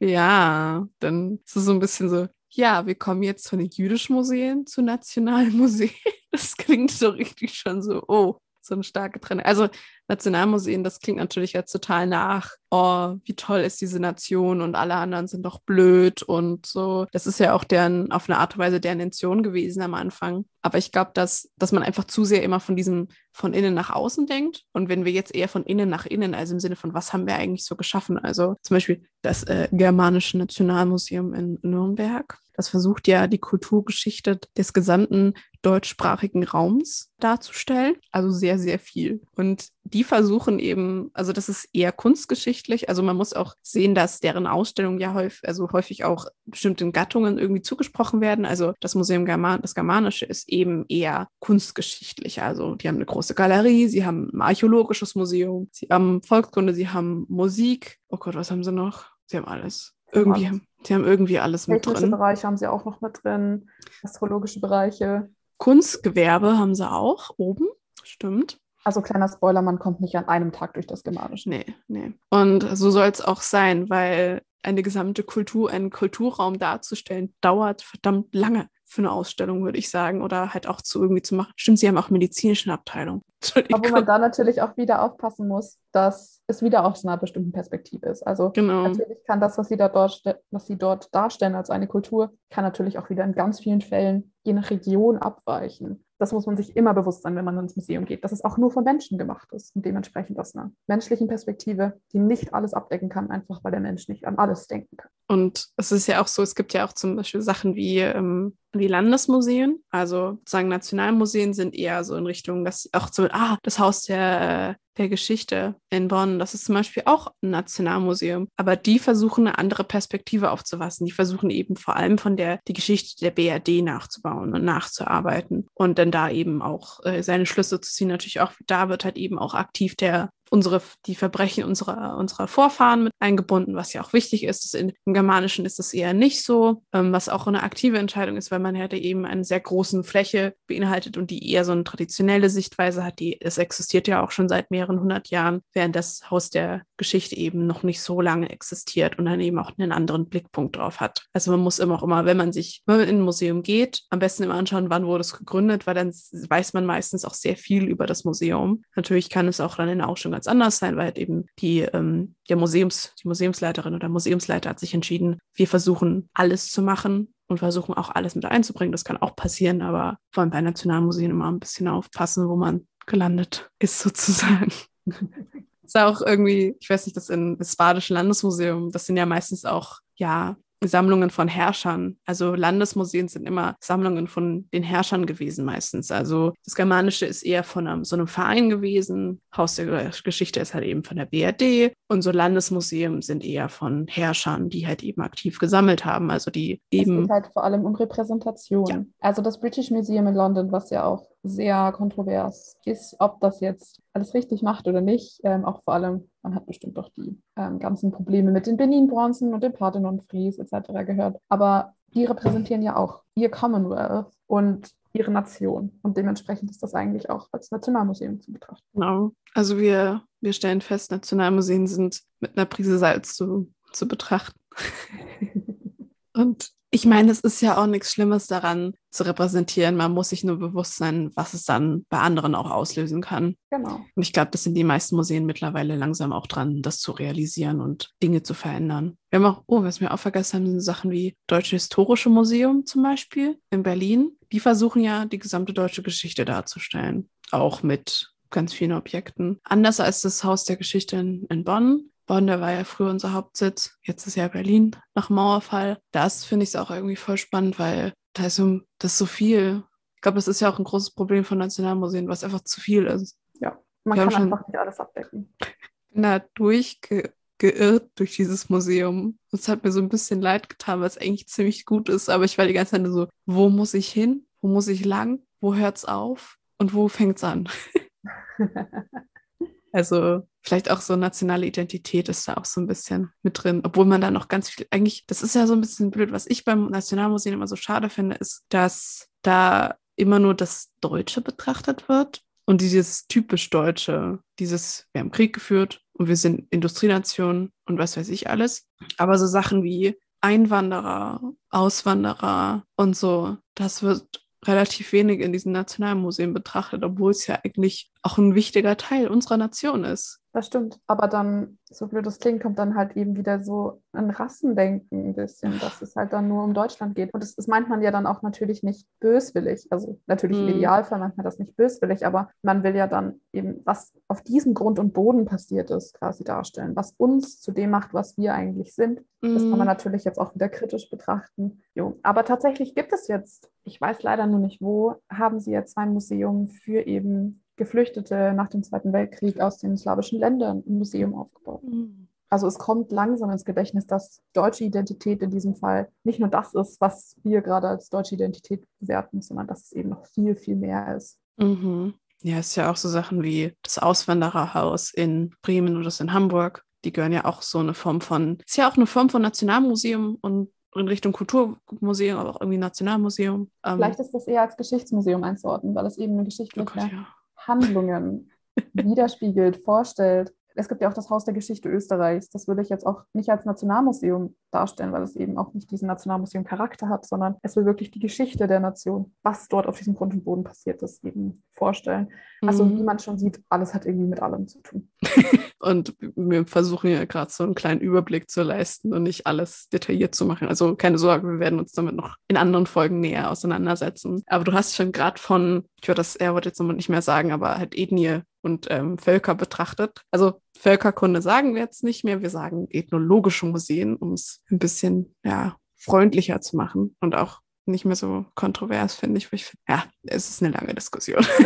Ja, dann ist es so ein bisschen so, ja, wir kommen jetzt von den jüdischen Museen zu Nationalmuseen. Das klingt so richtig schon so, oh, so eine starke Trennung. Also Nationalmuseen, das klingt natürlich jetzt total nach, oh, wie toll ist diese Nation und alle anderen sind doch blöd und so. Das ist ja auch deren, auf eine Art und Weise deren Intention gewesen am Anfang. Aber ich glaube, dass, dass man einfach zu sehr immer von diesem von innen nach außen denkt. Und wenn wir jetzt eher von innen nach innen, also im Sinne von, was haben wir eigentlich so geschaffen? Also zum Beispiel das äh, Germanische Nationalmuseum in Nürnberg. Das versucht ja die Kulturgeschichte des gesamten deutschsprachigen Raums darzustellen. Also sehr, sehr viel. Und die versuchen eben, also das ist eher kunstgeschichtlich. Also man muss auch sehen, dass deren Ausstellungen ja häufig, also häufig auch bestimmten Gattungen irgendwie zugesprochen werden. Also das Museum German, das Germanische ist eben eher kunstgeschichtlich. Also die haben eine große Galerie, sie haben ein archäologisches Museum, sie haben Volkskunde, sie haben Musik. Oh Gott, was haben sie noch? Sie haben alles. Irgendwie, sie haben irgendwie alles mit drin. Technische Bereiche haben sie auch noch mit drin, astrologische Bereiche. Kunstgewerbe haben sie auch oben, stimmt. Also kleiner Spoiler, man kommt nicht an einem Tag durch das Germanische. Nee, nee. Und so soll es auch sein, weil eine gesamte Kultur, einen Kulturraum darzustellen, dauert verdammt lange für eine Ausstellung, würde ich sagen, oder halt auch zu irgendwie zu machen. Stimmt, sie haben auch medizinische Abteilung. Aber wo man da natürlich auch wieder aufpassen muss, dass es wieder aus einer bestimmten Perspektive ist. Also genau. natürlich kann das, was sie, da dort, was sie dort darstellen als eine Kultur, kann natürlich auch wieder in ganz vielen Fällen je nach Region abweichen. Das muss man sich immer bewusst sein, wenn man ins Museum geht, dass es auch nur von Menschen gemacht ist und dementsprechend aus einer menschlichen Perspektive, die nicht alles abdecken kann, einfach weil der Mensch nicht an alles denken kann. Und es ist ja auch so, es gibt ja auch zum Beispiel Sachen wie ähm, die Landesmuseen, also sozusagen Nationalmuseen sind eher so in Richtung, dass auch so, ah, das Haus der, der Geschichte in Bonn, das ist zum Beispiel auch ein Nationalmuseum, aber die versuchen eine andere Perspektive aufzufassen. Die versuchen eben vor allem von der die Geschichte der BRD nachzubauen und nachzuarbeiten und dann da eben auch äh, seine Schlüsse zu ziehen. Natürlich auch da wird halt eben auch aktiv der unsere, die Verbrechen unserer, unserer Vorfahren mit eingebunden, was ja auch wichtig ist. In, Im Germanischen ist das eher nicht so, ähm, was auch eine aktive Entscheidung ist, weil man ja eben eine sehr großen Fläche beinhaltet und die eher so eine traditionelle Sichtweise hat. Die, es existiert ja auch schon seit mehreren hundert Jahren, während das Haus der Geschichte eben noch nicht so lange existiert und dann eben auch einen anderen Blickpunkt drauf hat. Also man muss immer auch immer, wenn man sich, wenn man in ein Museum geht, am besten immer anschauen, wann wurde es gegründet, weil dann weiß man meistens auch sehr viel über das Museum. Natürlich kann es auch dann in der Ausstellung ganz anders sein, weil halt eben die, ähm, der Museums, die Museumsleiterin oder Museumsleiter hat sich entschieden, wir versuchen alles zu machen und versuchen auch alles mit einzubringen. Das kann auch passieren, aber vor allem bei Nationalmuseen immer ein bisschen aufpassen, wo man gelandet ist sozusagen. ist auch irgendwie, ich weiß nicht, das in das Badische Landesmuseum, das sind ja meistens auch, ja, Sammlungen von Herrschern. Also Landesmuseen sind immer Sammlungen von den Herrschern gewesen meistens. Also das Germanische ist eher von einem, so einem Verein gewesen. Haus der Geschichte ist halt eben von der BRD. Und so Landesmuseen sind eher von Herrschern, die halt eben aktiv gesammelt haben. Also die eben. Es geht halt vor allem um Repräsentation. Ja. Also das British Museum in London, was ja auch sehr kontrovers ist, ob das jetzt alles richtig macht oder nicht. Ähm, auch vor allem, man hat bestimmt auch die ähm, ganzen Probleme mit den Benin-Bronzen und dem Parthenon-Fries etc. gehört. Aber die repräsentieren ja auch ihr Commonwealth und ihre Nation. Und dementsprechend ist das eigentlich auch als Nationalmuseum zu betrachten. Genau. Also wir, wir stellen fest, Nationalmuseen sind mit einer Prise Salz zu, zu betrachten. und ich meine, es ist ja auch nichts Schlimmes daran zu repräsentieren. Man muss sich nur bewusst sein, was es dann bei anderen auch auslösen kann. Genau. Und ich glaube, das sind die meisten Museen mittlerweile langsam auch dran, das zu realisieren und Dinge zu verändern. Wir haben auch, oh, was wir auch vergessen haben, sind Sachen wie Deutsche Historische Museum zum Beispiel in Berlin. Die versuchen ja, die gesamte deutsche Geschichte darzustellen. Auch mit ganz vielen Objekten. Anders als das Haus der Geschichte in, in Bonn Bonn, der war ja früher unser Hauptsitz, jetzt ist ja Berlin nach Mauerfall. Das finde ich auch irgendwie voll spannend, weil da ist so, das ist so viel. Ich glaube, das ist ja auch ein großes Problem von Nationalmuseen, was einfach zu viel ist. Ja, man kann einfach nicht alles abdecken. Ich bin da durchgeirrt durch dieses Museum. Es hat mir so ein bisschen leid getan, weil es eigentlich ziemlich gut ist. Aber ich war die ganze Zeit so, wo muss ich hin? Wo muss ich lang? Wo hört es auf? Und wo fängt es an? Also vielleicht auch so nationale Identität ist da auch so ein bisschen mit drin, obwohl man da noch ganz viel, eigentlich, das ist ja so ein bisschen blöd, was ich beim Nationalmuseum immer so schade finde, ist, dass da immer nur das Deutsche betrachtet wird und dieses typisch Deutsche, dieses, wir haben Krieg geführt und wir sind Industrienation und was weiß ich alles. Aber so Sachen wie Einwanderer, Auswanderer und so, das wird relativ wenig in diesen Nationalmuseen betrachtet, obwohl es ja eigentlich auch ein wichtiger Teil unserer Nation ist. Das stimmt. Aber dann, so blöd das klingt, kommt dann halt eben wieder so ein Rassendenken ein bisschen, dass es halt dann nur um Deutschland geht. Und das, das meint man ja dann auch natürlich nicht böswillig. Also natürlich mhm. im Idealfall meint man das nicht böswillig, aber man will ja dann eben, was auf diesem Grund und Boden passiert ist, quasi darstellen. Was uns zu dem macht, was wir eigentlich sind. Mhm. Das kann man mhm. natürlich jetzt auch wieder kritisch betrachten. Jo. Aber tatsächlich gibt es jetzt, ich weiß leider nur nicht wo, haben sie jetzt ein Museum für eben Geflüchtete nach dem Zweiten Weltkrieg aus den slawischen Ländern im Museum aufgebaut. Mhm. Also es kommt langsam ins Gedächtnis, dass deutsche Identität in diesem Fall nicht nur das ist, was wir gerade als deutsche Identität bewerten, sondern dass es eben noch viel, viel mehr ist. Mhm. Ja, es ist ja auch so Sachen wie das Auswandererhaus in Bremen oder das in Hamburg. Die gehören ja auch so eine Form von, ist ja auch eine Form von Nationalmuseum und in Richtung Kulturmuseum, aber auch irgendwie Nationalmuseum. Ähm, Vielleicht ist das eher als Geschichtsmuseum einzuordnen, weil es eben eine geschichtliche oh Gott, ja. Handlungen widerspiegelt, vorstellt. Es gibt ja auch das Haus der Geschichte Österreichs. Das würde ich jetzt auch nicht als Nationalmuseum darstellen, weil es eben auch nicht diesen Nationalmuseum-Charakter hat, sondern es will wirklich die Geschichte der Nation, was dort auf diesem Grund und Boden passiert ist, eben vorstellen. Also mhm. wie man schon sieht, alles hat irgendwie mit allem zu tun. und wir versuchen ja gerade so einen kleinen Überblick zu leisten und nicht alles detailliert zu machen. Also keine Sorge, wir werden uns damit noch in anderen Folgen näher auseinandersetzen. Aber du hast schon gerade von, ich würde das Erwort jetzt nochmal nicht mehr sagen, aber halt Ethnie und ähm, Völker betrachtet. Also Völkerkunde sagen wir jetzt nicht mehr, wir sagen ethnologische Museen, um es ein bisschen ja, freundlicher zu machen und auch nicht mehr so kontrovers, finde ich. ich ja, es ist eine lange Diskussion.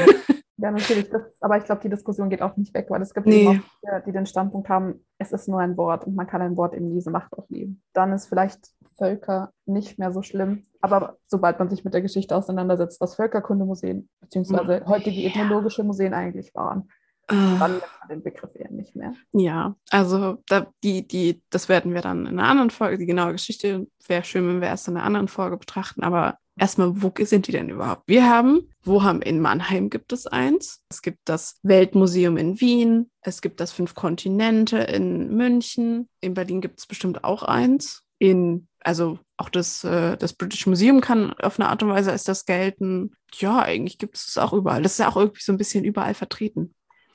Ja, natürlich. Das, aber ich glaube, die Diskussion geht auch nicht weg, weil es gibt nee. eben auch die, die den Standpunkt haben, es ist nur ein Wort und man kann ein Wort eben diese Macht auch leben. Dann ist vielleicht Völker nicht mehr so schlimm. Aber sobald man sich mit der Geschichte auseinandersetzt, was Völkerkundemuseen bzw. heutige ethnologische Museen eigentlich waren, Dann nimmt man den Begriff eher nicht mehr. Ja, also da, die, die, das werden wir dann in einer anderen Folge, die genaue Geschichte wäre schön, wenn wir erst in einer anderen Folge betrachten, aber erstmal, wo sind die denn überhaupt? Wir haben, wo haben in Mannheim gibt es eins. Es gibt das Weltmuseum in Wien. Es gibt das Fünf Kontinente in München. In Berlin gibt es bestimmt auch eins. In, also auch das, äh, das British Museum kann auf eine Art und Weise als das gelten. Ja, eigentlich gibt es es auch überall. Das ist ja auch irgendwie so ein bisschen überall vertreten.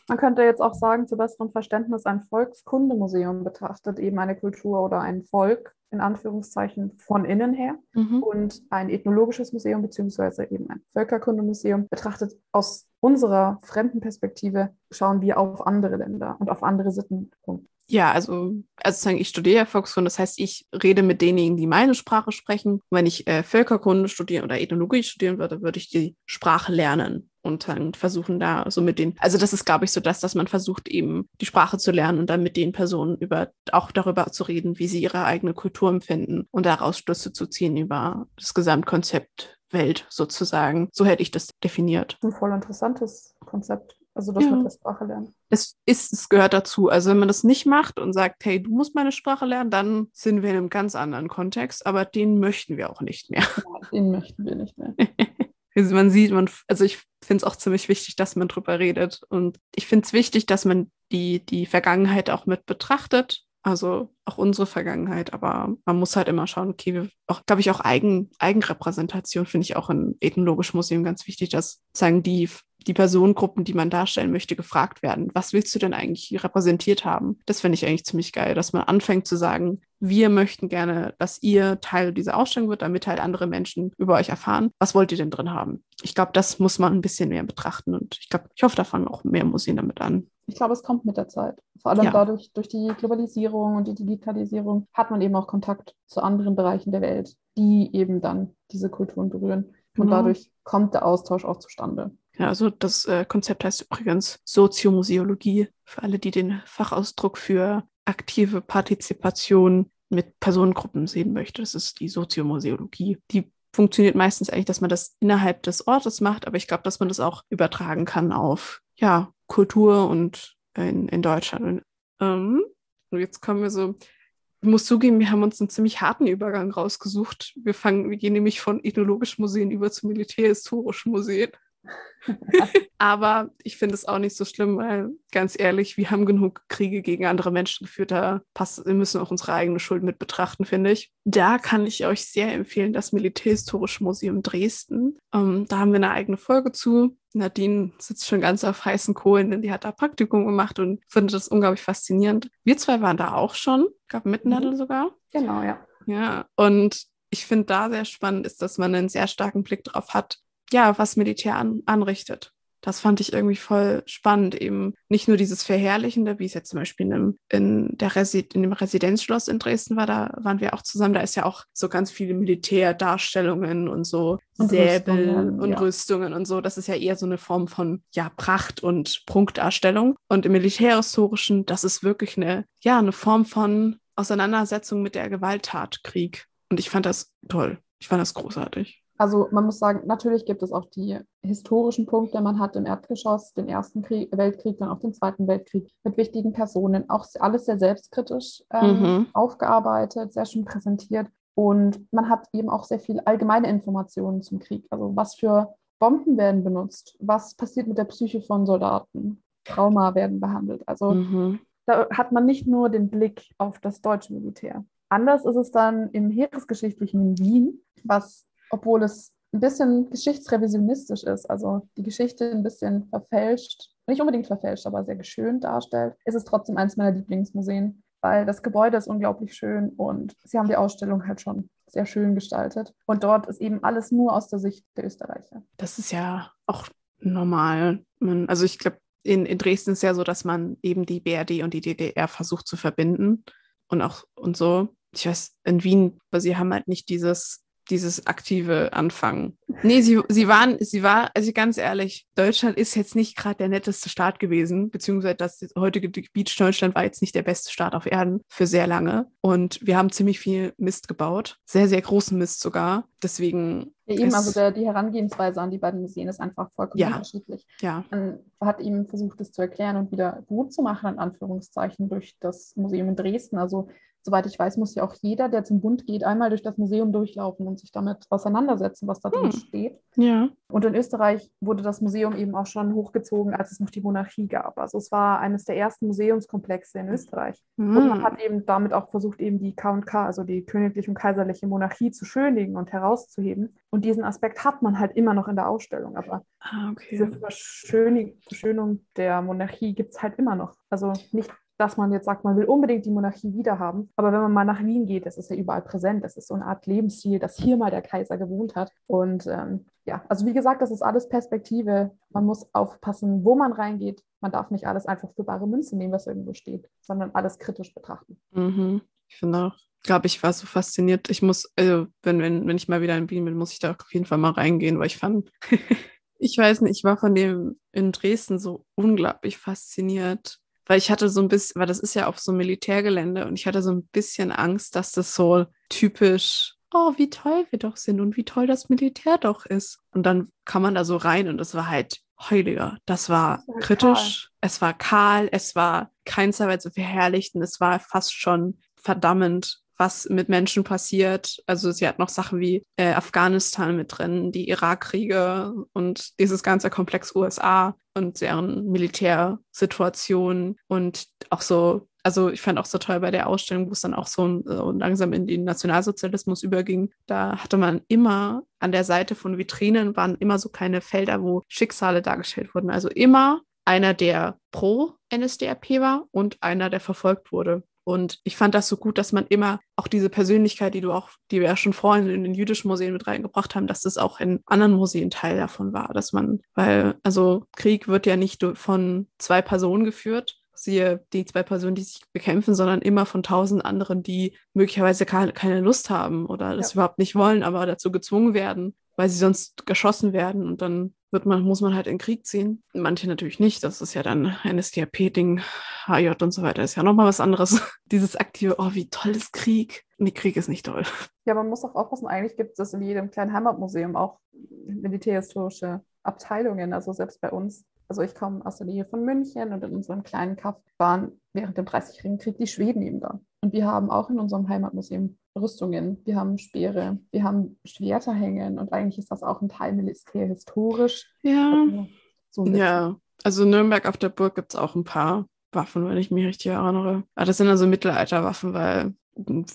Man könnte jetzt auch sagen, zu besserem Verständnis, ein Volkskundemuseum betrachtet eben eine Kultur oder ein Volk in Anführungszeichen von innen her Mhm. und ein ethnologisches Museum beziehungsweise eben ein Völkerkundemuseum betrachtet aus unserer fremden Perspektive schauen wir auf andere Länder und auf andere Sitten. Ja, also, also sagen, ich studiere Volkskunde, das heißt, ich rede mit denjenigen, die meine Sprache sprechen. Wenn ich äh, Völkerkunde studieren oder Ethnologie studieren würde, würde ich die Sprache lernen und dann versuchen da so mit den, also das ist, glaube ich, so das, dass man versucht, eben die Sprache zu lernen und dann mit den Personen über auch darüber zu reden, wie sie ihre eigene Kultur empfinden und daraus Schlüsse zu ziehen über das Gesamtkonzept Welt sozusagen. So hätte ich das definiert. Ein voll interessantes Konzept. Also das Ja. mit der Sprache lernen. Es ist, es gehört dazu. Also wenn man das nicht macht und sagt, hey, du musst meine Sprache lernen, dann sind wir in einem ganz anderen Kontext, aber den möchten wir auch nicht mehr. Ja, den möchten wir nicht mehr. Also man sieht, man, also ich finde es auch ziemlich wichtig, dass man drüber redet. Und ich finde es wichtig, dass man die, die Vergangenheit auch mit betrachtet. Also auch unsere Vergangenheit, aber man muss halt immer schauen, okay, wir auch, glaube ich, auch Eigen, Eigenrepräsentation finde ich auch im Ethnologischen Museum ganz wichtig, dass sagen die, die Personengruppen, die man darstellen möchte, gefragt werden. Was willst du denn eigentlich repräsentiert haben? Das finde ich eigentlich ziemlich geil, dass man anfängt zu sagen, wir möchten gerne, dass ihr Teil dieser Ausstellung wird, damit halt andere Menschen über euch erfahren. Was wollt ihr denn drin haben? Ich glaube, das muss man ein bisschen mehr betrachten und ich glaube, ich hoffe, da fangen auch mehr Museen damit an. Ich glaube, es kommt mit der Zeit. Vor allem Ja. dadurch, durch die Globalisierung und die Digitalisierung hat man eben auch Kontakt zu anderen Bereichen der Welt, die eben dann diese Kulturen berühren. Und Genau. dadurch kommt der Austausch auch zustande. Ja, also das äh, Konzept heißt übrigens Soziomuseologie, für alle, die den Fachausdruck für aktive Partizipation mit Personengruppen sehen möchte. Das ist die Soziomuseologie. Die funktioniert meistens eigentlich, dass man das innerhalb des Ortes macht, aber ich glaube, dass man das auch übertragen kann auf ja, Kultur und in, in Deutschland. Und, ähm, und jetzt kommen wir so, ich muss zugeben, wir haben uns einen ziemlich harten Übergang rausgesucht. Wir fangen, wir gehen nämlich von ethnologischen Museen über zu militärhistorischen Museen. Aber ich finde es auch nicht so schlimm, weil ganz ehrlich, wir haben genug Kriege gegen andere Menschen geführt. Da passt, wir müssen auch unsere eigene Schuld mit betrachten, finde ich. Da kann ich euch sehr empfehlen, das Militärhistorische Museum Dresden. Ähm, da haben wir eine eigene Folge zu. Nadine sitzt schon ganz auf heißen Kohlen, denn die hat da Praktikum gemacht und findet das unglaublich faszinierend. Wir zwei waren da auch schon, ich glaube miteinander sogar. Genau, ja. Ja, und ich finde da sehr spannend ist, dass man einen sehr starken Blick drauf hat, ja, was Militär an, anrichtet. Das fand ich irgendwie voll spannend, eben nicht nur dieses Verherrlichende, wie es jetzt zum Beispiel in dem, in der Resi in dem Residenzschloss in Dresden war, da waren wir auch zusammen, da ist ja auch so ganz viele Militärdarstellungen und so Und Säbel Rüstungen, und ja. Rüstungen und so. Das ist ja eher so eine Form von ja, Pracht und Prunkdarstellung. Und im Militärhistorischen, das ist wirklich eine, ja, eine Form von Auseinandersetzung mit der Gewalttat, Krieg. Und ich fand das toll. Ich fand das großartig. Also man muss sagen, natürlich gibt es auch die historischen Punkte. Man hat im Erdgeschoss den Ersten Krieg, Weltkrieg, dann auch den Zweiten Weltkrieg mit wichtigen Personen, auch alles sehr selbstkritisch ähm, Mhm. aufgearbeitet, sehr schön präsentiert. Und man hat eben auch sehr viel allgemeine Informationen zum Krieg. Also was für Bomben werden benutzt, was passiert mit der Psyche von Soldaten, Trauma werden behandelt. Also Mhm. da hat man nicht nur den Blick auf das deutsche Militär. Anders ist es dann im Heeresgeschichtlichen in Wien, was, obwohl es ein bisschen geschichtsrevisionistisch ist, also die Geschichte ein bisschen verfälscht, nicht unbedingt verfälscht, aber sehr geschönt darstellt, ist es trotzdem eines meiner Lieblingsmuseen, weil das Gebäude ist unglaublich schön und sie haben die Ausstellung halt schon sehr schön gestaltet. Und dort ist eben alles nur aus der Sicht der Österreicher. Das ist ja auch normal. Man, also ich glaube, in, in Dresden ist ja so, dass man eben die BRD und die DDR versucht zu verbinden und auch und so. Ich weiß, in Wien, aber sie haben halt nicht dieses, dieses aktive Anfangen. Nee, sie, sie waren, sie war, also ganz ehrlich, Deutschland ist jetzt nicht gerade der netteste Staat gewesen, beziehungsweise das heutige Gebiet Deutschland war jetzt nicht der beste Staat auf Erden für sehr lange. Und wir haben ziemlich viel Mist gebaut, sehr, sehr großen Mist sogar. deswegen. Ja, eben, also der, die Herangehensweise an die beiden Museen ist einfach vollkommen Ja. unterschiedlich. Ja. Man hat ihm versucht, das zu erklären und wieder gut zu machen, in Anführungszeichen, durch das Museum in Dresden. Also, soweit ich weiß, muss ja auch jeder, der zum Bund geht, einmal durch das Museum durchlaufen und sich damit auseinandersetzen, was da drin Hm. steht. Ja. Und in Österreich wurde das Museum eben auch schon hochgezogen, als es noch die Monarchie gab. Also es war eines der ersten Museumskomplexe in Österreich. Und man Hm. hat eben damit auch versucht, eben die K&K, also die königliche und kaiserliche Monarchie, zu schönigen und herauszuheben. Und diesen Aspekt hat man halt immer noch in der Ausstellung. Aber Ah, diese okay. Verschöni- Verschönung der Monarchie gibt es halt immer noch. Also nicht, dass man jetzt sagt, man will unbedingt die Monarchie wiederhaben. Aber wenn man mal nach Wien geht, das ist ja überall präsent. Das ist so eine Art Lebensstil, dass hier mal der Kaiser gewohnt hat. Und ähm, ja, also wie gesagt, das ist alles Perspektive. Man muss aufpassen, wo man reingeht. Man darf nicht alles einfach für bare Münze nehmen, was irgendwo steht, sondern alles kritisch betrachten. Mhm. Ich finde auch, glaube ich, war so fasziniert. Ich muss, also wenn, wenn, wenn ich mal wieder in Wien bin, muss ich da auf jeden Fall mal reingehen, weil ich fand, ich weiß nicht, ich war von dem in Dresden so unglaublich fasziniert. Weil ich hatte so ein bisschen, weil das ist ja auf so einem Militärgelände und ich hatte so ein bisschen Angst, dass das so typisch, oh, wie toll wir doch sind und wie toll das Militär doch ist. Und dann kam man da so rein und es war halt heiliger. Das war Es war kritisch, es war kahl, es war keinster Weise verherrlichend, es war fast schon verdammend, was mit Menschen passiert. Also sie hat noch Sachen wie äh, Afghanistan mit drin, die Irakkriege und dieses ganze Komplex USA und deren Militärsituation und auch so, also ich fand auch so toll bei der Ausstellung, wo es dann auch so, so langsam in den Nationalsozialismus überging. Da hatte man immer an der Seite von Vitrinen waren immer so kleine Felder, wo Schicksale dargestellt wurden. Also immer einer, der pro NSDAP war und einer, der verfolgt wurde. Und ich fand das so gut, dass man immer auch diese Persönlichkeit, die du auch, die wir ja schon vorhin in den jüdischen Museen mit reingebracht haben, dass das auch in anderen Museen Teil davon war, dass man, weil, also Krieg wird ja nicht von zwei Personen geführt, siehe die zwei Personen, die sich bekämpfen, sondern immer von tausend anderen, die möglicherweise ke- keine Lust haben oder das Ja. überhaupt nicht wollen, aber dazu gezwungen werden, weil sie sonst geschossen werden und dann wird man, muss man halt in den Krieg ziehen. Manche natürlich nicht. Das ist ja dann NSDAP-Ding, HJ und so weiter, ist ja nochmal was anderes. Dieses aktive, oh, wie toll ist Krieg. Nee, Krieg ist nicht toll. Ja, man muss auch aufpassen, eigentlich gibt es in jedem kleinen Heimatmuseum auch militärhistorische Abteilungen, also selbst bei uns. Also ich komme aus der Nähe von München und in unserem kleinen Kaff waren während dem Dreißigjährigen Krieg die Schweden eben da. Und wir haben auch in unserem Heimatmuseum Rüstungen, wir haben Speere, wir haben Schwerter hängen und eigentlich ist das auch ein Teil militärhistorisch. Ja. Also, so Ja, also Nürnberg auf der Burg gibt es auch ein paar Waffen, wenn ich mich richtig erinnere. Aber das sind also Mittelalterwaffen, weil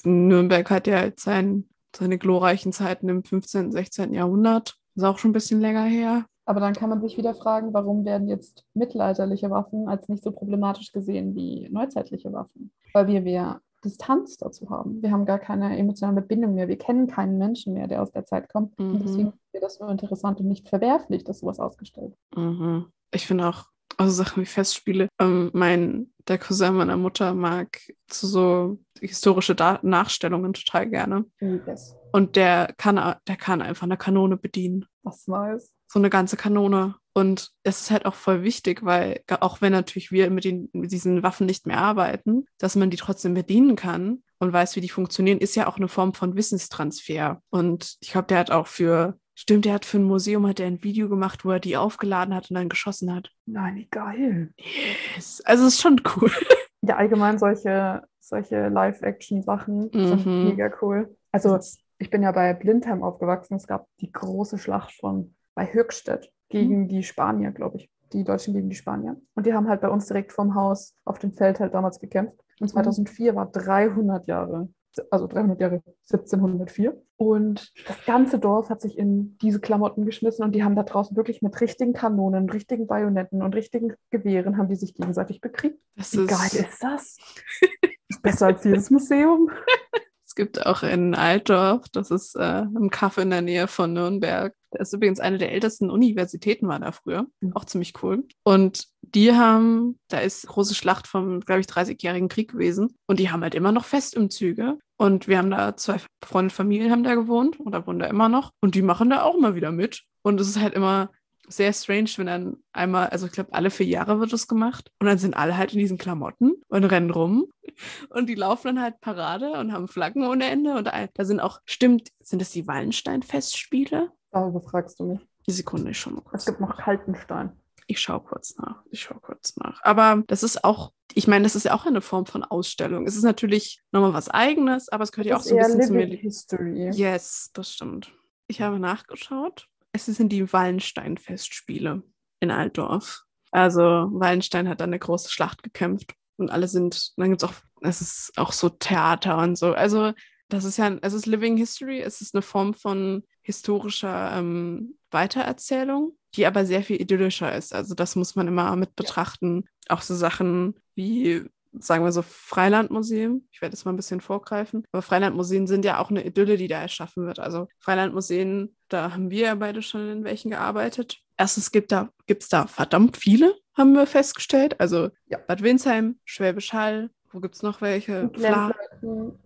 Nürnberg hat ja jetzt sein, seine glorreichen Zeiten im 15., 16. Jahrhundert. Ist auch schon ein bisschen länger her. Aber dann kann man sich wieder fragen, warum werden jetzt mittelalterliche Waffen als nicht so problematisch gesehen wie neuzeitliche Waffen? Weil wir mehr Distanz dazu haben. Wir haben gar keine emotionale Bindung mehr. Wir kennen keinen Menschen mehr, der aus der Zeit kommt. Mhm. Und deswegen ist das so interessant und nicht verwerflich, dass sowas ausgestellt wird. Mhm. Ich finde auch, also Sachen wie Festspiele. Ähm, mein, der Cousin meiner Mutter mag so, so historische da Nachstellungen total gerne. Yes. Und der kann, der kann einfach eine Kanone bedienen. Was Neues. so eine ganze Kanone. Und das ist halt auch voll wichtig, weil auch wenn natürlich wir mit, den, mit diesen Waffen nicht mehr arbeiten, dass man die trotzdem bedienen kann und weiß, wie die funktionieren, ist ja auch eine Form von Wissenstransfer. Und ich glaube, der hat auch für, stimmt, der hat für ein Museum hat er ein Video gemacht, wo er die aufgeladen hat und dann geschossen hat. Nein, geil. Yes. Also es ist schon cool. Ja, allgemein solche, solche Live-Action-Sachen sind Mhm. mega cool. Also ich bin ja bei Blindheim aufgewachsen. Es gab die große Schlacht von bei Höchstädt gegen die Spanier, glaube ich. Die Deutschen gegen die Spanier. Und die haben halt bei uns direkt vom Haus auf dem Feld halt damals gekämpft. Und 2004 war 300 Jahre, also 300 Jahre 1704. Und das ganze Dorf hat sich in diese Klamotten geschmissen und die haben da draußen wirklich mit richtigen Kanonen, richtigen Bajonetten und richtigen Gewehren haben die sich gegenseitig bekriegt. Das Wie ist, geil ist das? besser als jedes Museum. Es gibt auch in Altdorf, das ist äh, ein Kaff in der Nähe von Nürnberg. Das ist übrigens eine der ältesten Universitäten, war da früher. Mhm. Auch ziemlich cool. Und die haben, da ist große Schlacht vom, glaube ich, 30-jährigen Krieg gewesen. Und die haben halt immer noch Festumzüge. Und wir haben da zwei Freunde, Familien haben da gewohnt oder wohnen da immer noch. Und die machen da auch mal wieder mit. Und es ist halt immer sehr strange, wenn dann einmal, also ich glaube, alle vier Jahre wird es gemacht. Und dann sind alle halt in diesen Klamotten und rennen rum, und die laufen dann halt Parade und haben Flaggen ohne Ende. Und da sind auch, stimmt, sind das die Wallenstein-Festspiele? Darüber fragst du mich. Die Sekunde, schau mal kurz. Es gibt noch Kaltenstein. Ich schaue kurz nach. Ich schaue kurz nach. Aber das ist auch, ich meine, das ist ja auch eine Form von Ausstellung. Es ist natürlich nochmal was Eigenes, aber es gehört ja auch so ein bisschen zu mir. History. Yes, das stimmt. Ich habe nachgeschaut. Es sind die Wallenstein-Festspiele in Altdorf. Also Wallenstein hat dann eine große Schlacht gekämpft und alle sind, dann gibt es auch, es ist auch so Theater und so. Also das ist ja, es ist Living History, es ist eine Form von historischer ähm, Weitererzählung, die aber sehr viel idyllischer ist. Also das muss man immer mit betrachten. Ja. Auch so Sachen wie, sagen wir so, Freilandmuseen. Ich werde jetzt mal ein bisschen vorgreifen. Aber Freilandmuseen sind ja auch eine Idylle, die da erschaffen wird. Also Freilandmuseen, da haben wir ja beide schon in welchen gearbeitet. Erstens gibt da, gibt es da verdammt viele, haben wir festgestellt. Also ja. Bad Windsheim, Schwäbisch Hall, wo gibt es noch welche? Fla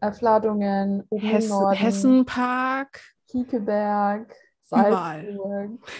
äh, Fladungen, Hessen, Hessenpark, Kiekeberg, Salzburg.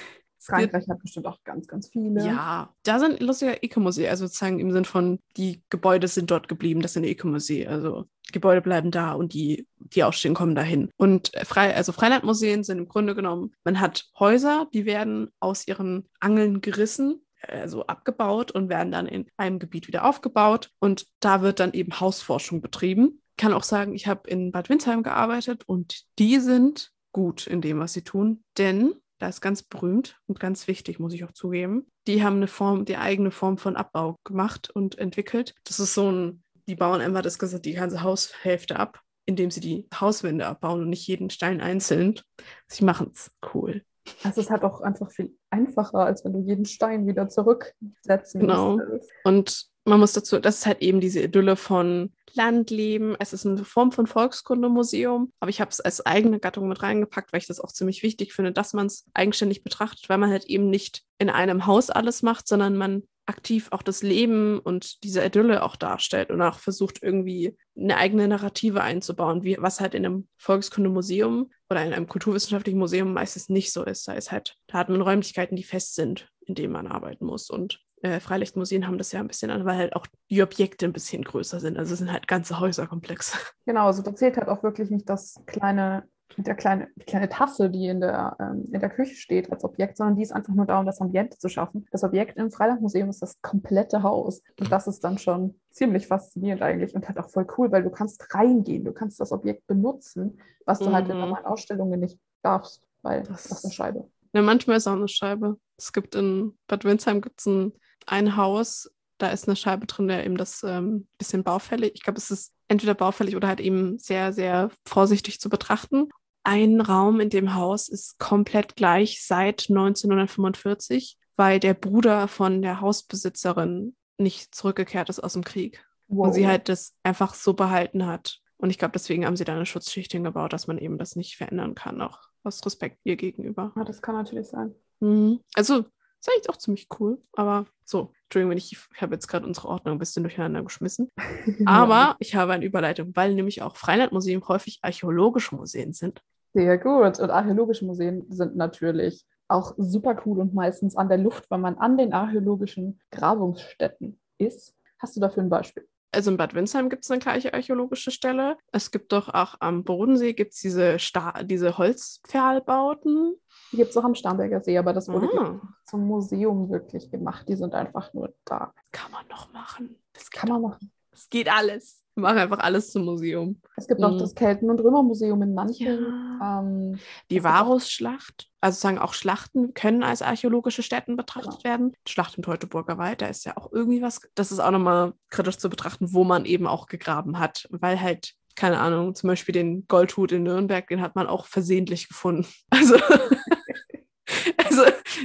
Frankreich hat bestimmt auch ganz, ganz viele. Ja, da sind lustige Eco-Museen, also sozusagen im Sinn von, die Gebäude sind dort geblieben, das sind Eco-Museen. Also Gebäude bleiben da und die, die ausstehen, kommen dahin. Und frei, also Freilandmuseen sind im Grunde genommen, man hat Häuser, die werden aus ihren Angeln gerissen also abgebaut und werden dann in einem Gebiet wieder aufgebaut. Und da wird dann eben Hausforschung betrieben. Ich kann auch sagen, ich habe in Bad Windsheim gearbeitet und die sind gut in dem, was sie tun, denn da ist ganz berühmt und ganz wichtig, muss ich auch zugeben. Die haben eine Form, die eigene Form von Abbau gemacht und entwickelt. Das ist so ein, die bauen einfach das gesagt, die ganze Haushälfte ab, indem sie die Hauswände abbauen und nicht jeden Stein einzeln. Sie machen es cool. Also es ist halt auch einfach viel einfacher, als wenn du jeden Stein wieder zurücksetzen Genau. Müsstest. Und man muss dazu, das ist halt eben diese Idylle von Landleben. Es ist eine Form von Volkskundemuseum, aber ich habe es als eigene Gattung mit reingepackt, weil ich das auch ziemlich wichtig finde, dass man es eigenständig betrachtet, weil man halt eben nicht in einem Haus alles macht, sondern man aktiv auch das Leben und diese Idylle auch darstellt und auch versucht irgendwie eine eigene Narrative einzubauen, wie, was halt in einem Volkskundemuseum oder in einem kulturwissenschaftlichen Museum meistens nicht so ist. Da ist halt, da hat man Räumlichkeiten, die fest sind, in denen man arbeiten muss. Und äh, Freilichtmuseen haben das ja ein bisschen an, weil halt auch die Objekte ein bisschen größer sind. Also es sind halt ganze Häuserkomplexe. Genau, also da zählt halt auch wirklich nicht das kleine der kleine, die kleine Tasse, die in der, ähm, in der Küche steht als Objekt, sondern die ist einfach nur da, um das Ambiente zu schaffen. Das Objekt im Freilandmuseum ist das komplette Haus. Und das ist dann schon ziemlich faszinierend eigentlich und halt auch voll cool, weil du kannst reingehen, du kannst das Objekt benutzen, was du mhm. halt in mhm. normalen Ausstellungen nicht darfst, weil das, das ist eine Scheibe. Ja, manchmal ist auch eine Scheibe. Es gibt in Bad Windsheim gibt's ein, ein Haus, da ist eine Scheibe drin, der eben das ähm, bisschen baufällig, ich glaube, es ist entweder baufällig oder halt eben sehr, sehr vorsichtig zu betrachten. Ein Raum in dem Haus ist komplett gleich seit 1945, weil der Bruder von der Hausbesitzerin nicht zurückgekehrt ist aus dem Krieg. Wow. Und sie halt das einfach so behalten hat. Und ich glaube, deswegen haben sie da eine Schutzschicht hingebaut, dass man eben das nicht verändern kann, auch aus Respekt ihr gegenüber. Ja, das kann natürlich sein. Mhm. Also ist eigentlich auch ziemlich cool. Aber so, Entschuldigung, wenn ich, ich habe jetzt gerade unsere Ordnung ein bisschen durcheinander geschmissen. Aber ich habe eine Überleitung, weil nämlich auch Freilandmuseen häufig archäologische Museen sind. Sehr gut. Und archäologische Museen sind natürlich auch super cool und meistens an der Luft, weil man an den archäologischen Grabungsstätten ist. Hast du dafür ein Beispiel? Also in Bad Windsheim gibt es eine gleiche archäologische Stelle. Es gibt doch auch am Bodensee gibt's diese, diese Holzpfahlbauten. Die gibt es auch am Starnberger See, aber das wurde ah. zum Museum wirklich gemacht. Die sind einfach nur da. Kann man noch machen. Das kann man machen. Es geht alles. Wir machen einfach alles zum Museum. Es gibt mhm. auch das Kelten- und Römermuseum in Manchen. Ja. Ähm, die Varusschlacht, also sagen auch Schlachten können als archäologische Stätten betrachtet genau. werden. Schlacht im Teutoburger Wald, da ist ja auch irgendwie was, das ist auch nochmal kritisch zu betrachten, wo man eben auch gegraben hat, weil halt keine Ahnung, zum Beispiel den Goldhut in Nürnberg, den hat man auch versehentlich gefunden. Also also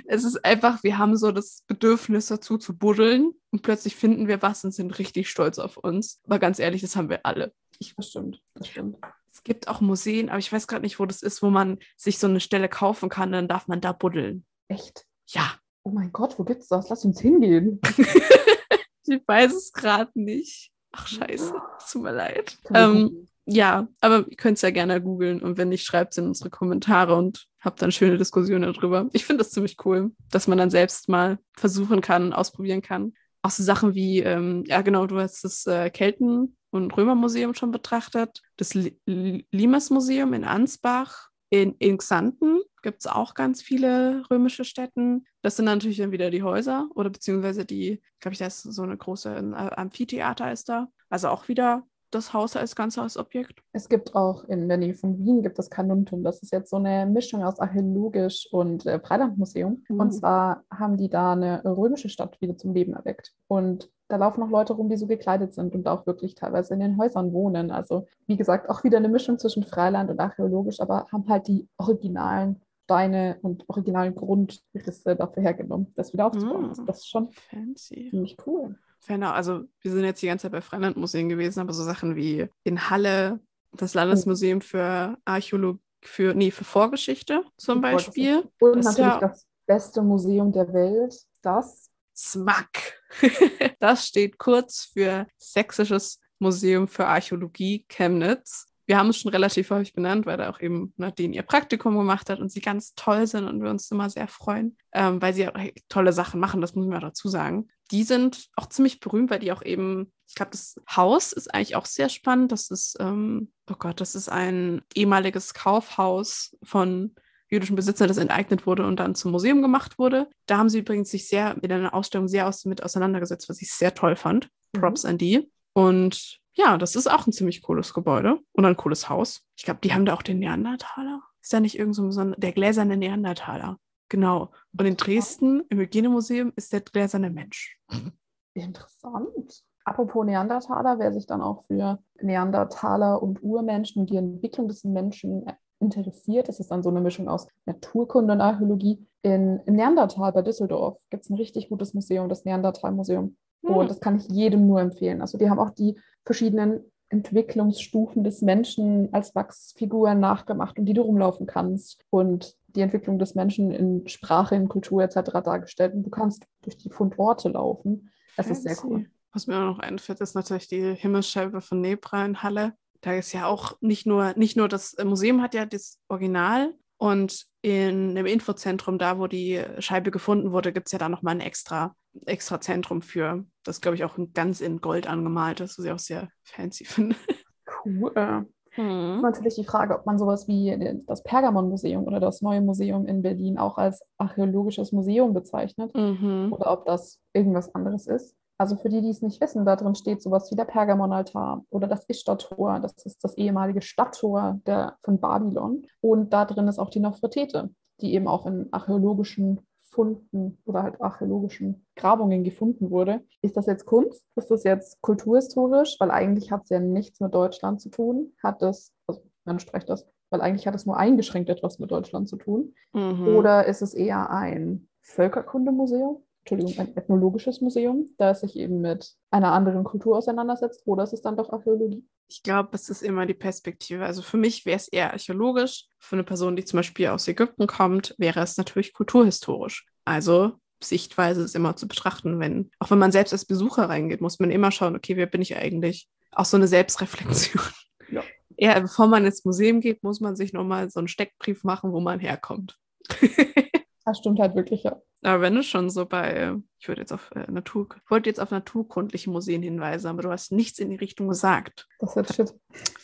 es ist einfach, wir haben so das Bedürfnis dazu zu buddeln und plötzlich finden wir was und sind richtig stolz auf uns. Aber ganz ehrlich, das haben wir alle. Ich, das stimmt, das stimmt. Es gibt auch Museen, aber ich weiß gerade nicht, wo das ist, wo man sich so eine Stelle kaufen kann, dann darf man da buddeln. Echt? Ja. Oh mein Gott, wo gibt's das? Lass uns hingehen. ich weiß es gerade nicht. Ach scheiße, es tut mir leid. Ähm, ja, aber ihr könnt es ja gerne googeln und wenn nicht, schreibt es in unsere Kommentare und habt dann schöne Diskussionen darüber. Ich finde das ziemlich cool, dass man dann selbst mal versuchen kann, ausprobieren kann. auch so Sachen wie, ähm, ja genau, du hast das äh, Kelten- und Römermuseum schon betrachtet, das Limes-Museum in Ansbach, in, in Xanten gibt es auch ganz viele römische Städten. Das sind natürlich dann wieder die Häuser oder beziehungsweise die, glaube ich, da ist so eine große ein Amphitheater ist da. Also auch wieder das Haus als ganzes Objekt. Es gibt auch in der Nähe von Wien gibt es Kanuntum. Das ist jetzt so eine Mischung aus archäologisch und äh, Freilandmuseum. Mhm. Und zwar haben die da eine römische Stadt wieder zum Leben erweckt. Und da laufen noch Leute rum, die so gekleidet sind und auch wirklich teilweise in den Häusern wohnen. Also wie gesagt, auch wieder eine Mischung zwischen Freiland und archäologisch, aber haben halt die originalen Steine und originalen Grundrisse dafür hergenommen, das wieder aufzubauen. Also das ist schon fancy. ziemlich cool. Genau, also wir sind jetzt die ganze Zeit bei Freilandmuseen gewesen, aber so Sachen wie in Halle, das Landesmuseum für Archäologie, für, nee, für Vorgeschichte zum Beispiel. Und das natürlich ja das beste Museum der Welt, das SMAC. das steht kurz für Sächsisches Museum für Archäologie Chemnitz wir haben es schon relativ häufig benannt, weil da auch eben Nadine ihr Praktikum gemacht hat und sie ganz toll sind und wir uns immer sehr freuen, ähm, weil sie auch tolle Sachen machen, das muss man dazu sagen. Die sind auch ziemlich berühmt, weil die auch eben, ich glaube, das Haus ist eigentlich auch sehr spannend. Das ist, ähm, oh Gott, das ist ein ehemaliges Kaufhaus von jüdischen Besitzern, das enteignet wurde und dann zum Museum gemacht wurde. Da haben sie übrigens sich sehr in einer Ausstellung sehr aus, mit auseinandergesetzt, was ich sehr toll fand. Props mhm. an die. Und ja, das ist auch ein ziemlich cooles Gebäude und ein cooles Haus. Ich glaube, die haben da auch den Neandertaler. Ist da nicht irgend so ein, der gläserne Neandertaler? Genau. Und in Dresden im Hygienemuseum ist der gläserne Mensch. Interessant. Apropos Neandertaler, wer sich dann auch für Neandertaler und Urmenschen und die Entwicklung des Menschen interessiert, das ist dann so eine Mischung aus Naturkunde und Archäologie. In, Im Neandertal bei Düsseldorf gibt es ein richtig gutes Museum, das Neandertal-Museum. Hm. Und das kann ich jedem nur empfehlen. Also die haben auch die verschiedenen Entwicklungsstufen des Menschen als Wachsfiguren nachgemacht, um die du rumlaufen kannst. Und die Entwicklung des Menschen in Sprache, in Kultur etc. dargestellt. Und du kannst durch die Fundorte laufen. Das Fancy. ist sehr cool. Was mir auch noch einfällt, ist natürlich die Himmelsscheibe von Nebra in Halle. Da ist ja auch nicht nur, nicht nur das Museum hat ja das Original und in dem Infozentrum, da wo die Scheibe gefunden wurde, gibt es ja da nochmal ein extra extra Zentrum für. Das glaube ich auch ganz in Gold angemalt ist, was ich auch sehr fancy finde. Cool. Hm. Ist natürlich die Frage, ob man sowas wie das Pergamon-Museum oder das Neue Museum in Berlin auch als archäologisches Museum bezeichnet mhm. oder ob das irgendwas anderes ist. Also für die, die es nicht wissen, da drin steht sowas wie der Pergamon-Altar oder das Ishtar-Tor, das ist das ehemalige Stadttor der, von Babylon. Und da drin ist auch die Nofretete, die eben auch in archäologischen Funden oder halt archäologischen Grabungen gefunden wurde. Ist das jetzt Kunst? Ist das jetzt kulturhistorisch? Weil eigentlich hat es ja nichts mit Deutschland zu tun. Hat es, also man spricht das, weil eigentlich hat es nur eingeschränkt etwas mit Deutschland zu tun. Mhm. Oder ist es eher ein Völkerkundemuseum? Entschuldigung, ein ethnologisches Museum, das sich eben mit einer anderen Kultur auseinandersetzt, oder ist es dann doch Archäologie? Ich glaube, es ist immer die Perspektive. Also für mich wäre es eher archäologisch. Für eine Person, die zum Beispiel aus Ägypten kommt, wäre es natürlich kulturhistorisch. Also Sichtweise ist immer zu betrachten, wenn, auch wenn man selbst als Besucher reingeht, muss man immer schauen, okay, wer bin ich eigentlich? Auch so eine Selbstreflexion. Ja. Eher bevor man ins Museum geht, muss man sich nochmal so einen Steckbrief machen, wo man herkommt. Das stimmt halt wirklich, ja. Aber wenn du schon so bei, ich würde jetzt auf äh, Natur, wollte jetzt auf naturkundliche Museen hinweisen, aber du hast nichts in die Richtung gesagt. Das wird shit.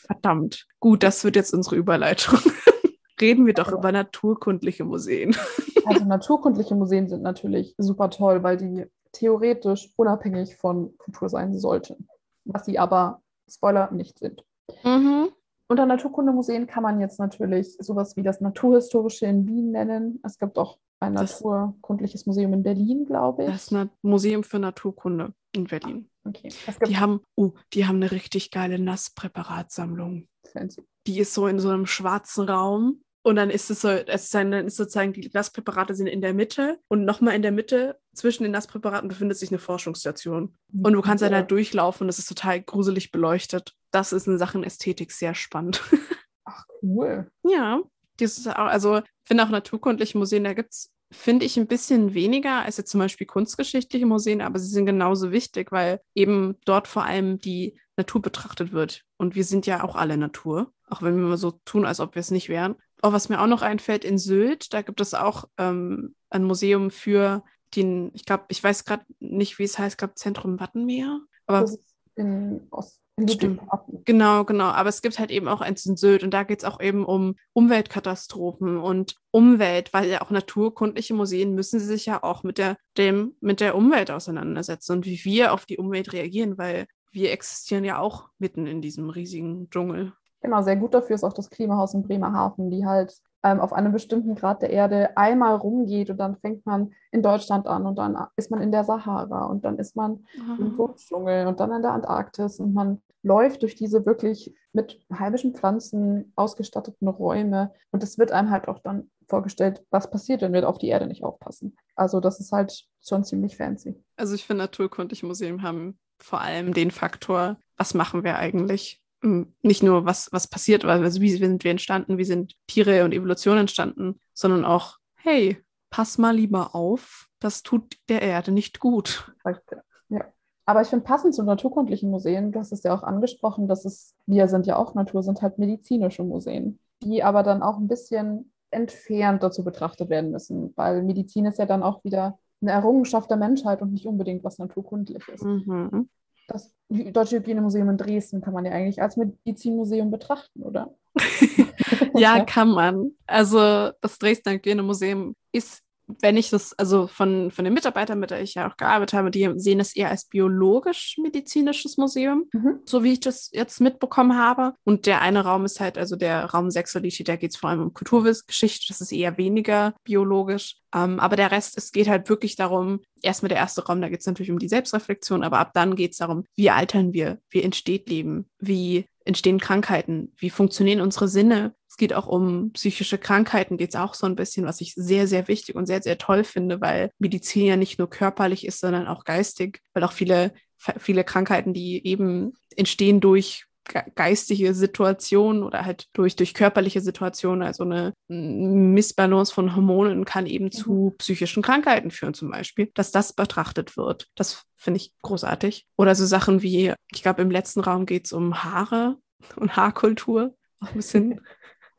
Verdammt. Gut, das wird jetzt unsere Überleitung. Reden wir doch ja. über naturkundliche Museen. Also naturkundliche Museen sind natürlich super toll, weil die theoretisch unabhängig von Kultur sein sollten. Was sie aber, Spoiler, nicht sind. Mhm. Unter Naturkundemuseen kann man jetzt natürlich sowas wie das Naturhistorische in Wien nennen. Es gibt auch ein das, naturkundliches Museum in Berlin, glaube ich. Das Museum für Naturkunde in Berlin. Okay. Die haben, oh, die haben eine richtig geile Nasspräparatsammlung. Fancy. Die ist so in so einem schwarzen Raum und dann ist es so, es ist dann ist sozusagen die Nasspräparate sind in der Mitte und nochmal in der Mitte zwischen den Nasspräparaten befindet sich eine Forschungsstation. Und du kannst ja. dann da durchlaufen und es ist total gruselig beleuchtet. Das ist in Sachen Ästhetik sehr spannend. Ach, cool. Ja, dieses auch, also ich finde auch naturkundliche Museen, da gibt es, finde ich, ein bisschen weniger als jetzt zum Beispiel kunstgeschichtliche Museen, aber sie sind genauso wichtig, weil eben dort vor allem die Natur betrachtet wird. Und wir sind ja auch alle Natur, auch wenn wir mal so tun, als ob wir es nicht wären. Oh, was mir auch noch einfällt, in Sylt, da gibt es auch ähm, ein Museum für den, ich glaube, ich weiß gerade nicht, wie es heißt, ich glaube Zentrum Wattenmeer. Aber Das ist in Ost Stimmt. Genau, genau. Aber es gibt halt eben auch eins in Sylt und da geht es auch eben um Umweltkatastrophen und Umwelt, weil ja auch naturkundliche Museen müssen sich ja auch mit der, dem, mit der Umwelt auseinandersetzen und wie wir auf die Umwelt reagieren, weil wir existieren ja auch mitten in diesem riesigen Dschungel. Genau, sehr gut dafür ist auch das Klimahaus in Bremerhaven, die halt ähm, auf einem bestimmten Grad der Erde einmal rumgeht und dann fängt man in Deutschland an und dann ist man in der Sahara und dann ist man im Wurmdschungel und dann in der Antarktis und man läuft durch diese wirklich mit heimischen Pflanzen ausgestatteten Räume und es wird einem halt auch dann vorgestellt, was passiert, wenn wir auf die Erde nicht aufpassen. Also das ist halt schon ziemlich fancy. Also ich finde, naturkundliche Museen haben vor allem den Faktor, was machen wir eigentlich? Nicht nur, was, was passiert, also wie sind wir entstanden, wie sind Tiere und Evolution entstanden, sondern auch, hey, pass mal lieber auf, das tut der Erde nicht gut. Ja. Aber ich finde passend zu naturkundlichen Museen, du hast es ja auch angesprochen, dass es, wir sind ja auch Natur, sind halt medizinische Museen, die aber dann auch ein bisschen entfernt dazu betrachtet werden müssen, weil Medizin ist ja dann auch wieder eine Errungenschaft der Menschheit und nicht unbedingt was naturkundliches. Mhm. Das Deutsche Hygienemuseum in Dresden kann man ja eigentlich als Medizinmuseum betrachten, oder? Ja, kann man. Also das Dresdner Hygienemuseum ist, wenn ich das, also von, von den Mitarbeitern, mit denen ich ja auch gearbeitet habe, die sehen es eher als biologisch-medizinisches Museum, Mhm. so wie ich das jetzt mitbekommen habe. Und der eine Raum ist halt, also der Raum Sexualität, da geht es vor allem um Kulturgeschichte, das ist eher weniger biologisch. Ähm, aber der Rest, es geht halt wirklich darum, erstmal der erste Raum, da geht es natürlich um die Selbstreflexion, aber ab dann geht es darum, wie altern wir, wie entsteht Leben, wie entstehen Krankheiten, wie funktionieren unsere Sinne. Es geht auch um psychische Krankheiten, geht es auch so ein bisschen, was ich sehr, sehr wichtig und sehr, sehr toll finde, weil Medizin ja nicht nur körperlich ist, sondern auch geistig, weil auch viele, viele Krankheiten, die eben entstehen durch ge- geistige Situationen oder halt durch, durch körperliche Situationen, also eine Missbalance von Hormonen kann eben zu psychischen Krankheiten führen zum Beispiel, dass das betrachtet wird. Das finde ich großartig. Oder so Sachen wie, ich glaube, im letzten Raum geht es um Haare und Haarkultur. Auch ein bisschen,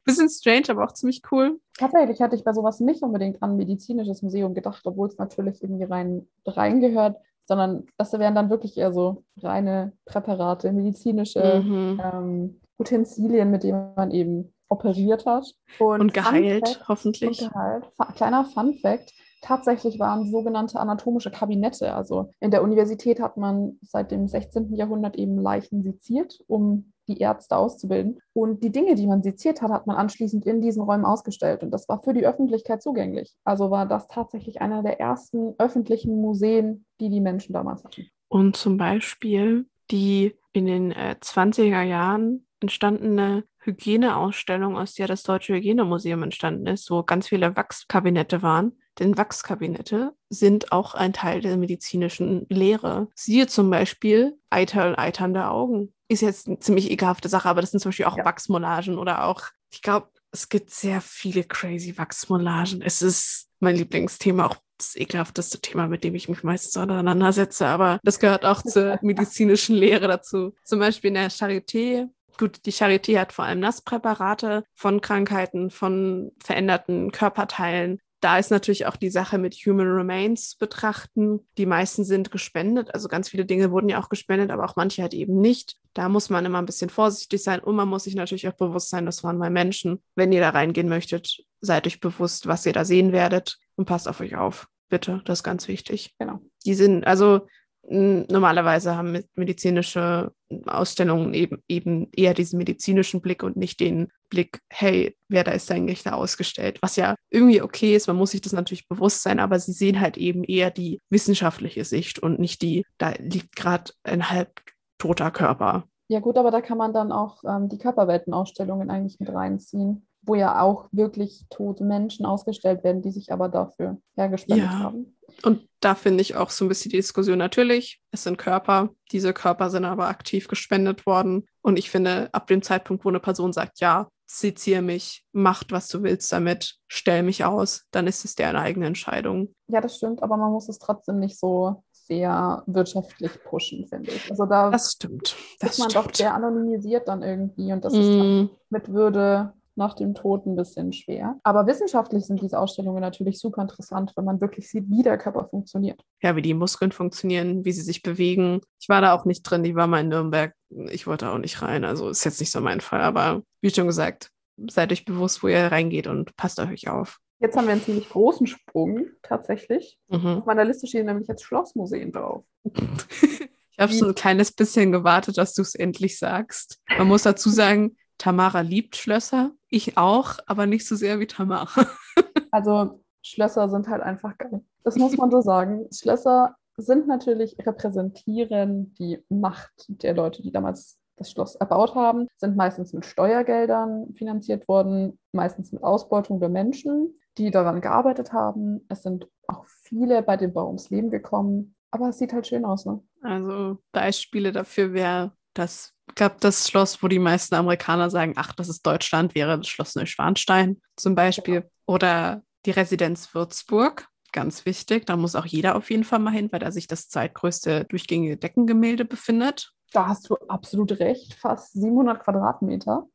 bisschen strange, aber auch ziemlich cool. Tatsächlich hatte ich bei sowas nicht unbedingt an ein medizinisches Museum gedacht, obwohl es natürlich irgendwie rein reingehört, sondern das wären dann wirklich eher so reine Präparate, medizinische Mhm. ähm, Utensilien, mit denen man eben operiert hat. Und Fun geheilt, Fact- hoffentlich. Und Gehalt. Fa kleiner Fun Fact. Tatsächlich waren sogenannte anatomische Kabinette. Also in der Universität hat man seit dem 16. Jahrhundert eben Leichen seziert, um die Ärzte auszubilden. Und die Dinge, die man seziert hat, hat man anschließend in diesen Räumen ausgestellt. Und das war für die Öffentlichkeit zugänglich. Also war das tatsächlich einer der ersten öffentlichen Museen, die die Menschen damals hatten. Und zum Beispiel die in den äh, 20er Jahren entstandene Hygieneausstellung, aus der das Deutsche Hygienemuseum entstanden ist, wo ganz viele Wachskabinette waren. Denn Wachskabinette sind auch ein Teil der medizinischen Lehre. Siehe zum Beispiel Eiter und eiternde Augen. Ist jetzt eine ziemlich ekelhafte Sache, aber das sind zum Beispiel auch Ja. Wachsmollagen oder auch, ich glaube, es gibt sehr viele crazy Wachsmollagen. Es ist mein Lieblingsthema, auch das ekelhafteste Thema, mit dem ich mich meistens auseinandersetze, aber das gehört auch zur medizinischen Lehre dazu. Zum Beispiel in der Charité. Gut, die Charité hat vor allem Nasspräparate von Krankheiten, von veränderten Körperteilen. Da ist natürlich auch die Sache mit Human Remains zu betrachten. Die meisten sind gespendet, also ganz viele Dinge wurden ja auch gespendet, aber auch manche halt eben nicht. Da muss man immer ein bisschen vorsichtig sein und man muss sich natürlich auch bewusst sein, das waren mal Menschen. Wenn ihr da reingehen möchtet, seid euch bewusst, was ihr da sehen werdet und passt auf euch auf. Bitte, das ist ganz wichtig. Genau. Die sind, also normalerweise haben med- medizinische Ausstellungen eben, eben eher diesen medizinischen Blick und nicht den Blick, hey, wer da ist eigentlich da ausgestellt? Was ja irgendwie okay ist, man muss sich das natürlich bewusst sein, aber sie sehen halt eben eher die wissenschaftliche Sicht und nicht die, da liegt gerade ein halb toter Körper. Ja gut, aber da kann man dann auch ähm, die Körperweltenausstellungen eigentlich mit reinziehen, wo ja auch wirklich tote Menschen ausgestellt werden, die sich aber dafür hergespendet Ja. haben. Und da finde ich auch so ein bisschen die Diskussion natürlich. Es sind Körper. Diese Körper sind aber aktiv gespendet worden. Und ich finde, ab dem Zeitpunkt, wo eine Person sagt, ja, seziere mich, macht, was du willst damit, stell mich aus, dann ist es deren eigene Entscheidung. Ja, das stimmt, aber man muss es trotzdem nicht so sehr wirtschaftlich pushen, finde ich. Also da Das stimmt. Das ist man doch stimmt. sehr anonymisiert dann irgendwie und das ist dann Mm, mit Würde nach dem Tod ein bisschen schwer. Aber wissenschaftlich sind diese Ausstellungen natürlich super interessant, wenn man wirklich sieht, wie der Körper funktioniert. Ja, wie die Muskeln funktionieren, wie sie sich bewegen. Ich war da auch nicht drin, ich war mal in Nürnberg. Ich wollte auch nicht rein, also ist jetzt nicht so mein Fall. Aber wie schon gesagt, seid euch bewusst, wo ihr reingeht und passt euch auf. Jetzt haben wir einen ziemlich großen Sprung tatsächlich. Mhm. Auf meiner Liste stehen nämlich jetzt Schlossmuseen drauf. ich habe so ein kleines bisschen gewartet, dass du es endlich sagst. Man muss dazu sagen, Tamara liebt Schlösser. Ich auch, aber nicht so sehr wie Tamara. also Schlösser sind halt einfach geil. Das muss man so sagen. Schlösser sind natürlich repräsentieren die Macht der Leute, die damals das Schloss erbaut haben, sind meistens mit Steuergeldern finanziert worden, meistens mit Ausbeutung der Menschen, die daran gearbeitet haben. Es sind auch viele bei dem Bau ums Leben gekommen, aber es sieht halt schön aus, ne? Also Beispiele dafür wäre das, ich glaube, das Schloss, wo die meisten Amerikaner sagen, ach, das ist Deutschland, wäre das Schloss Neuschwanstein zum Beispiel. Ja. Oder die Residenz Würzburg, ganz wichtig. Da muss auch jeder auf jeden Fall mal hin, weil da sich das zweitgrößte durchgängige Deckengemälde befindet. Da hast du absolut recht, fast 700 Quadratmeter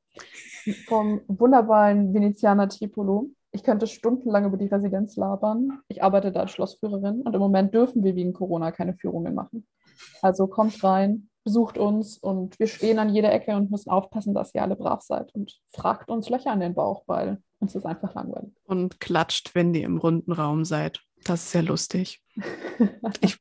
vom wunderbaren Venezianer Tiepolo. Ich könnte stundenlang über die Residenz labern. Ich arbeite da als Schlossführerin und im Moment dürfen wir wegen Corona keine Führungen machen. Also kommt rein, besucht uns und wir stehen an jeder Ecke und müssen aufpassen, dass ihr alle brav seid und fragt uns Löcher an den Bauch, weil uns ist einfach langweilig. Und klatscht, wenn ihr im runden Raum seid. Das ist ja lustig. ich,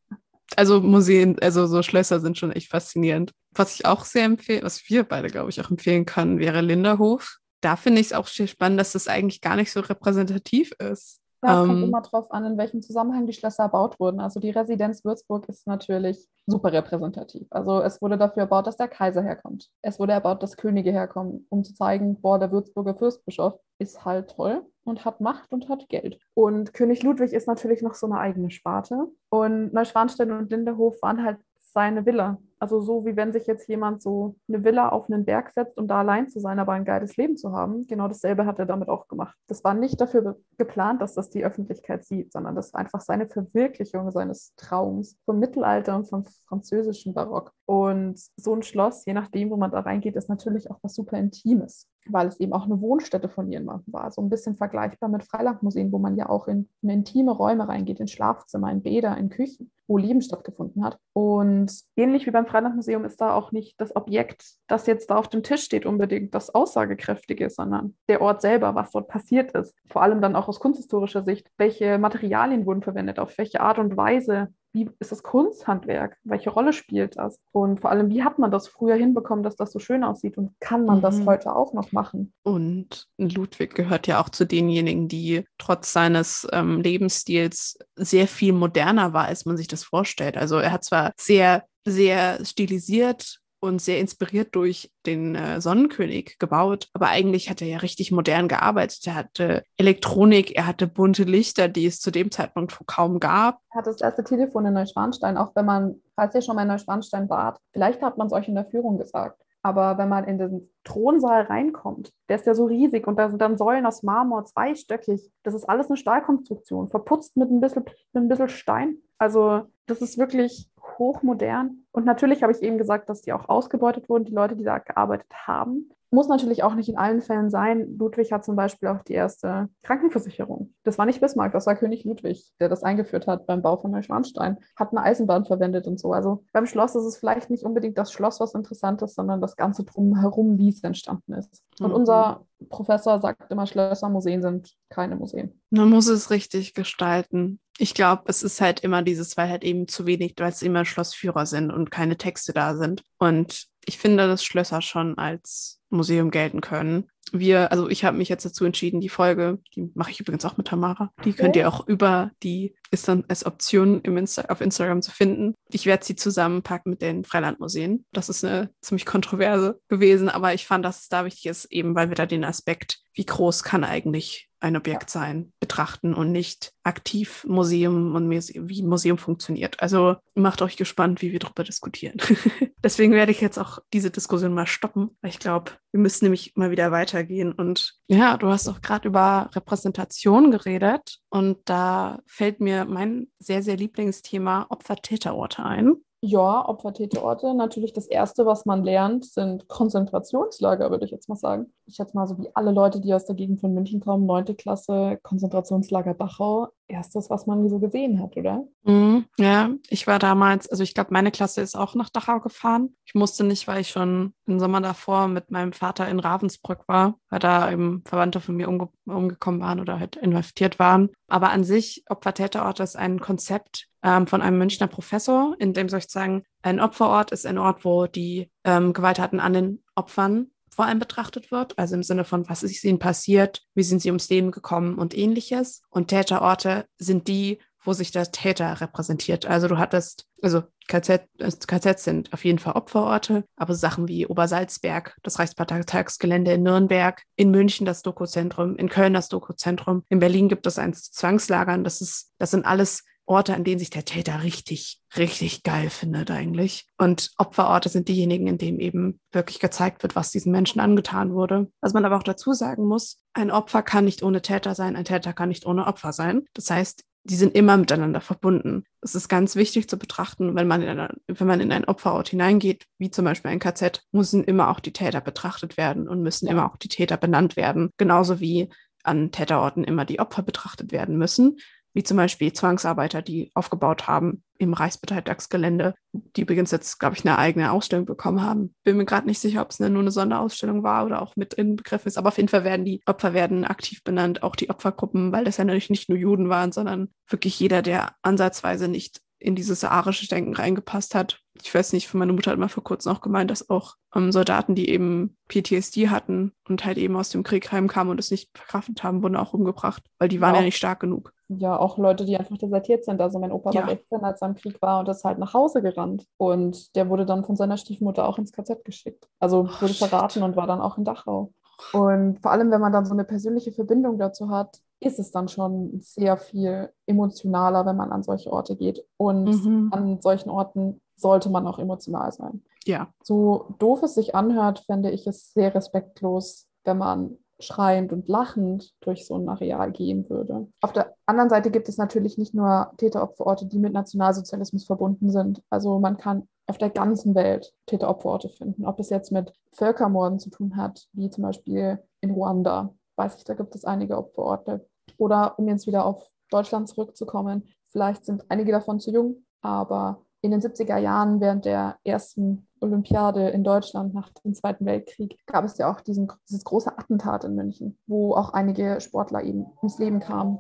also Museen, also so Schlösser sind schon echt faszinierend. Was ich auch sehr empfehle, was wir beide, glaube ich, auch empfehlen können, wäre Linderhof. Da finde ich es auch sehr spannend, dass das eigentlich gar nicht so repräsentativ ist. Ja, es ähm, kommt immer darauf an, in welchem Zusammenhang die Schlösser erbaut wurden. Also die Residenz Würzburg ist natürlich super repräsentativ. Also es wurde dafür erbaut, dass der Kaiser herkommt. Es wurde erbaut, dass Könige herkommen, um zu zeigen, boah, der Würzburger Fürstbischof ist halt toll und hat Macht und hat Geld. Und König Ludwig ist natürlich noch so eine eigene Sparte. Und Neuschwanstein und Linderhof waren halt seine Villa. Also so wie wenn sich jetzt jemand so eine Villa auf einen Berg setzt, um da allein zu sein, aber ein geiles Leben zu haben. Genau dasselbe hat er damit auch gemacht. Das war nicht dafür geplant, dass das die Öffentlichkeit sieht, sondern das war einfach seine Verwirklichung seines Traums vom Mittelalter und vom französischen Barock. Und so ein Schloss, je nachdem, wo man da reingeht, ist natürlich auch was super Intimes weil es eben auch eine Wohnstätte von jemandem war. So ein bisschen vergleichbar mit Freilandmuseen, wo man ja auch in, in intime Räume reingeht, in Schlafzimmer, in Bäder, in Küchen, wo Leben stattgefunden hat. Und ähnlich wie beim Freilandmuseum ist da auch nicht das Objekt, das jetzt da auf dem Tisch steht, unbedingt das Aussagekräftige, sondern der Ort selber, was dort passiert ist. Vor allem dann auch aus kunsthistorischer Sicht, welche Materialien wurden verwendet, auf welche Art und Weise wie ist das Kunsthandwerk? Welche Rolle spielt das? Und vor allem, wie hat man das früher hinbekommen, dass das so schön aussieht? Und kann man mhm. das heute auch noch machen? Und Ludwig gehört ja auch zu denjenigen, die trotz seines ähm, Lebensstils sehr viel moderner war, als man sich das vorstellt. Also er hat zwar sehr sehr stilisiert und sehr inspiriert durch den äh, Sonnenkönig gebaut. Aber eigentlich hat er ja richtig modern gearbeitet. Er hatte Elektronik, er hatte bunte Lichter, die es zu dem Zeitpunkt kaum gab. Er hatte das erste Telefon in Neuschwanstein, auch wenn man, falls ihr schon mal in Neuschwanstein wart, vielleicht hat man es euch in der Führung gesagt. Aber wenn man in den Thronsaal reinkommt, der ist ja so riesig und da sind dann Säulen aus Marmor, zweistöckig. Das ist alles eine Stahlkonstruktion, verputzt mit ein bisschen, mit ein bisschen Stein. Also das ist wirklich hochmodern. Und natürlich habe ich eben gesagt, dass die auch ausgebeutet wurden, die Leute, die da gearbeitet haben. Muss natürlich auch nicht in allen Fällen sein. Ludwig hat zum Beispiel auch die erste Krankenversicherung. Das war nicht Bismarck, das war König Ludwig, der das eingeführt hat beim Bau von Neuschwanstein. Hat eine Eisenbahn verwendet und so. Also beim Schloss ist es vielleicht nicht unbedingt das Schloss, was interessant ist, sondern das Ganze drumherum, wie es entstanden ist. Und mhm. unser Professor sagt immer, Schlösser, Museen sind keine Museen. Man muss es richtig gestalten. Ich glaube, es ist halt immer dieses, weil halt eben zu wenig, weil es immer Schlossführer sind und keine Texte da sind. Und ich finde, dass Schlösser schon als Museum gelten können. Wir, also ich habe mich jetzt dazu entschieden, die Folge, die mache ich übrigens auch mit Tamara, die könnt ihr auch über die, ist dann als Option im Insta auf Instagram zu finden. Ich werde sie zusammenpacken mit den Freilandmuseen. Das ist eine ziemlich kontroverse gewesen, aber ich fand, dass es da wichtig ist, eben weil wir da den Aspekt, wie groß kann eigentlich ein Objekt sein, betrachten und nicht aktiv Museum und wie Museum funktioniert. Also macht euch gespannt, wie wir darüber diskutieren. Deswegen werde ich jetzt auch diese Diskussion mal stoppen, weil ich glaube, wir müssen nämlich mal wieder weitergehen. Und ja, du hast auch gerade über Repräsentation geredet und da fällt mir mein sehr, sehr Lieblingsthema Opfer-Täterorte ein. Ja, Opfertäterorte. Natürlich das Erste, was man lernt, sind Konzentrationslager, würde ich jetzt mal sagen. Ich schätze mal, so wie alle Leute, die aus der Gegend von München kommen, 9. Klasse, Konzentrationslager Dachau, erstes, was man so gesehen hat, oder? Mhm, ja, ich war damals, also ich glaube, meine Klasse ist auch nach Dachau gefahren. Ich musste nicht, weil ich schon im Sommer davor mit meinem Vater in Ravensbrück war, weil da eben Verwandte von mir umge umgekommen waren oder halt inhaftiert waren. Aber an sich, Opfertäterorte ist ein Konzept, ähm, von einem Münchner Professor, in dem soll ich sagen, ein Opferort ist ein Ort, wo die ähm, Gewalttaten an den Opfern vor allem betrachtet wird, also im Sinne von, was ist ihnen passiert, wie sind sie ums Leben gekommen und ähnliches. Und Täterorte sind die, wo sich der Täter repräsentiert. Also du hattest, also KZ, KZ sind auf jeden Fall Opferorte, aber Sachen wie Obersalzberg, das Reichsparteitagsgelände in Nürnberg, in München das Doku-Zentrum, in Köln das Doku-Zentrum, in Berlin gibt es eins Zwangslagern. Das ist, das sind alles Orte, an denen sich der Täter richtig, richtig geil findet eigentlich. Und Opferorte sind diejenigen, in denen eben wirklich gezeigt wird, was diesen Menschen angetan wurde. Was man aber auch dazu sagen muss, ein Opfer kann nicht ohne Täter sein, ein Täter kann nicht ohne Opfer sein. Das heißt, die sind immer miteinander verbunden. Es ist ganz wichtig zu betrachten, wenn man, in eine, wenn man in ein Opferort hineingeht, wie zum Beispiel ein KZ, müssen immer auch die Täter betrachtet werden und müssen immer auch die Täter benannt werden. Genauso wie an Täterorten immer die Opfer betrachtet werden müssen wie zum Beispiel Zwangsarbeiter, die aufgebaut haben im Reichsparteitagsgelände, die übrigens jetzt, glaube ich, eine eigene Ausstellung bekommen haben. Bin mir gerade nicht sicher, ob es nur eine Sonderausstellung war oder auch mit inbegriffen ist, aber auf jeden Fall werden die Opfer werden aktiv benannt, auch die Opfergruppen, weil das ja natürlich nicht nur Juden waren, sondern wirklich jeder, der ansatzweise nicht in dieses arische Denken reingepasst hat. Ich weiß nicht, meine Mutter hat mal vor kurzem auch gemeint, dass auch ähm, Soldaten, die eben PTSD hatten und halt eben aus dem Krieg heimkamen und es nicht verkraftet haben, wurden auch umgebracht, weil die waren ja, ja nicht stark genug. Ja, auch Leute, die einfach desertiert sind. Also mein Opa ja. war 16, als er im Krieg war und ist halt nach Hause gerannt. Und der wurde dann von seiner Stiefmutter auch ins KZ geschickt. Also oh, wurde verraten shit. und war dann auch in Dachau. Und vor allem, wenn man dann so eine persönliche Verbindung dazu hat, ist es dann schon sehr viel emotionaler, wenn man an solche Orte geht. Und mhm. an solchen Orten sollte man auch emotional sein. Ja. So doof es sich anhört, fände ich es sehr respektlos, wenn man schreiend und lachend durch so ein Areal gehen würde. Auf der anderen Seite gibt es natürlich nicht nur Täteropferorte, die mit Nationalsozialismus verbunden sind. Also man kann auf der ganzen Welt Täteropferorte finden. Ob es jetzt mit Völkermorden zu tun hat, wie zum Beispiel in Ruanda, weiß ich, da gibt es einige Opferorte. Oder um jetzt wieder auf Deutschland zurückzukommen, vielleicht sind einige davon zu jung, aber in den 70er Jahren während der ersten Olympiade in Deutschland nach dem Zweiten Weltkrieg gab es ja auch diesen, dieses große Attentat in München, wo auch einige Sportler eben ins Leben kamen.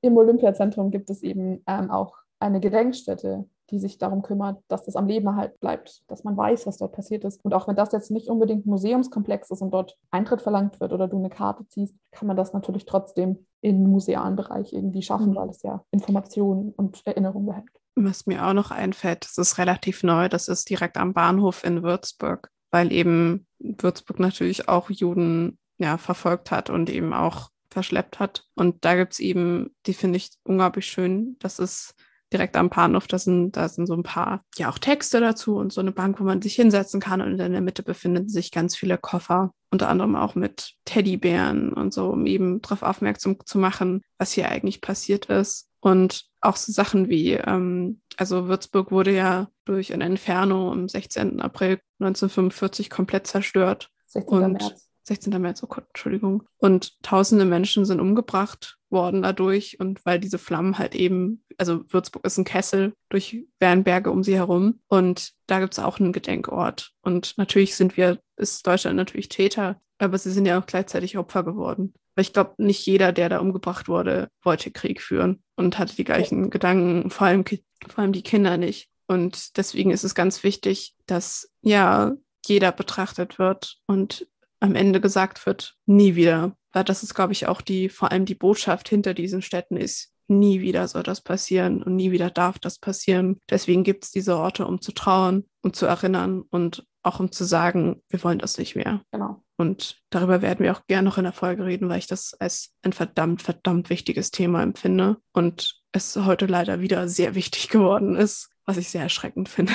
Im Olympiazentrum gibt es eben ähm, auch eine Gedenkstätte die sich darum kümmert, dass das am Leben erhalten bleibt, dass man weiß, was dort passiert ist. Und auch wenn das jetzt nicht unbedingt ein Museumskomplex ist und dort Eintritt verlangt wird oder du eine Karte ziehst, kann man das natürlich trotzdem im musealen Bereich irgendwie schaffen, mhm. weil es ja Informationen und Erinnerungen behält. Was mir auch noch einfällt, das ist relativ neu, das ist direkt am Bahnhof in Würzburg, weil eben Würzburg natürlich auch Juden ja, verfolgt hat und eben auch verschleppt hat. Und da gibt es eben, die finde ich unglaublich schön, das ist direkt am Bahnhof. Da sind, da sind so ein paar, ja, auch Texte dazu und so eine Bank, wo man sich hinsetzen kann. Und in der Mitte befinden sich ganz viele Koffer, unter anderem auch mit Teddybären und so, um eben darauf aufmerksam zu machen, was hier eigentlich passiert ist. Und auch so Sachen wie, ähm, also Würzburg wurde ja durch ein Inferno am 16. April 1945 komplett zerstört. 16. Und März. 16. März, oh Gott, Entschuldigung. Und tausende Menschen sind umgebracht worden dadurch und weil diese Flammen halt eben, also Würzburg ist ein Kessel durch Wernberge um sie herum und da gibt es auch einen Gedenkort. Und natürlich sind wir, ist Deutschland natürlich Täter, aber sie sind ja auch gleichzeitig Opfer geworden. Weil ich glaube, nicht jeder, der da umgebracht wurde, wollte Krieg führen und hatte die gleichen. Gedanken, vor allem, vor allem die Kinder nicht. Und deswegen ist es ganz wichtig, dass ja jeder betrachtet wird und am Ende gesagt wird, nie wieder. Weil das ist, glaube ich, auch die, vor allem die Botschaft hinter diesen Städten ist, nie wieder soll das passieren und nie wieder darf das passieren. Deswegen gibt es diese Orte, um zu trauern, um zu erinnern und auch um zu sagen, wir wollen das nicht mehr. Genau. Und darüber werden wir auch gerne noch in der Folge reden, weil ich das als ein verdammt, verdammt wichtiges Thema empfinde und es heute leider wieder sehr wichtig geworden ist, was ich sehr erschreckend finde.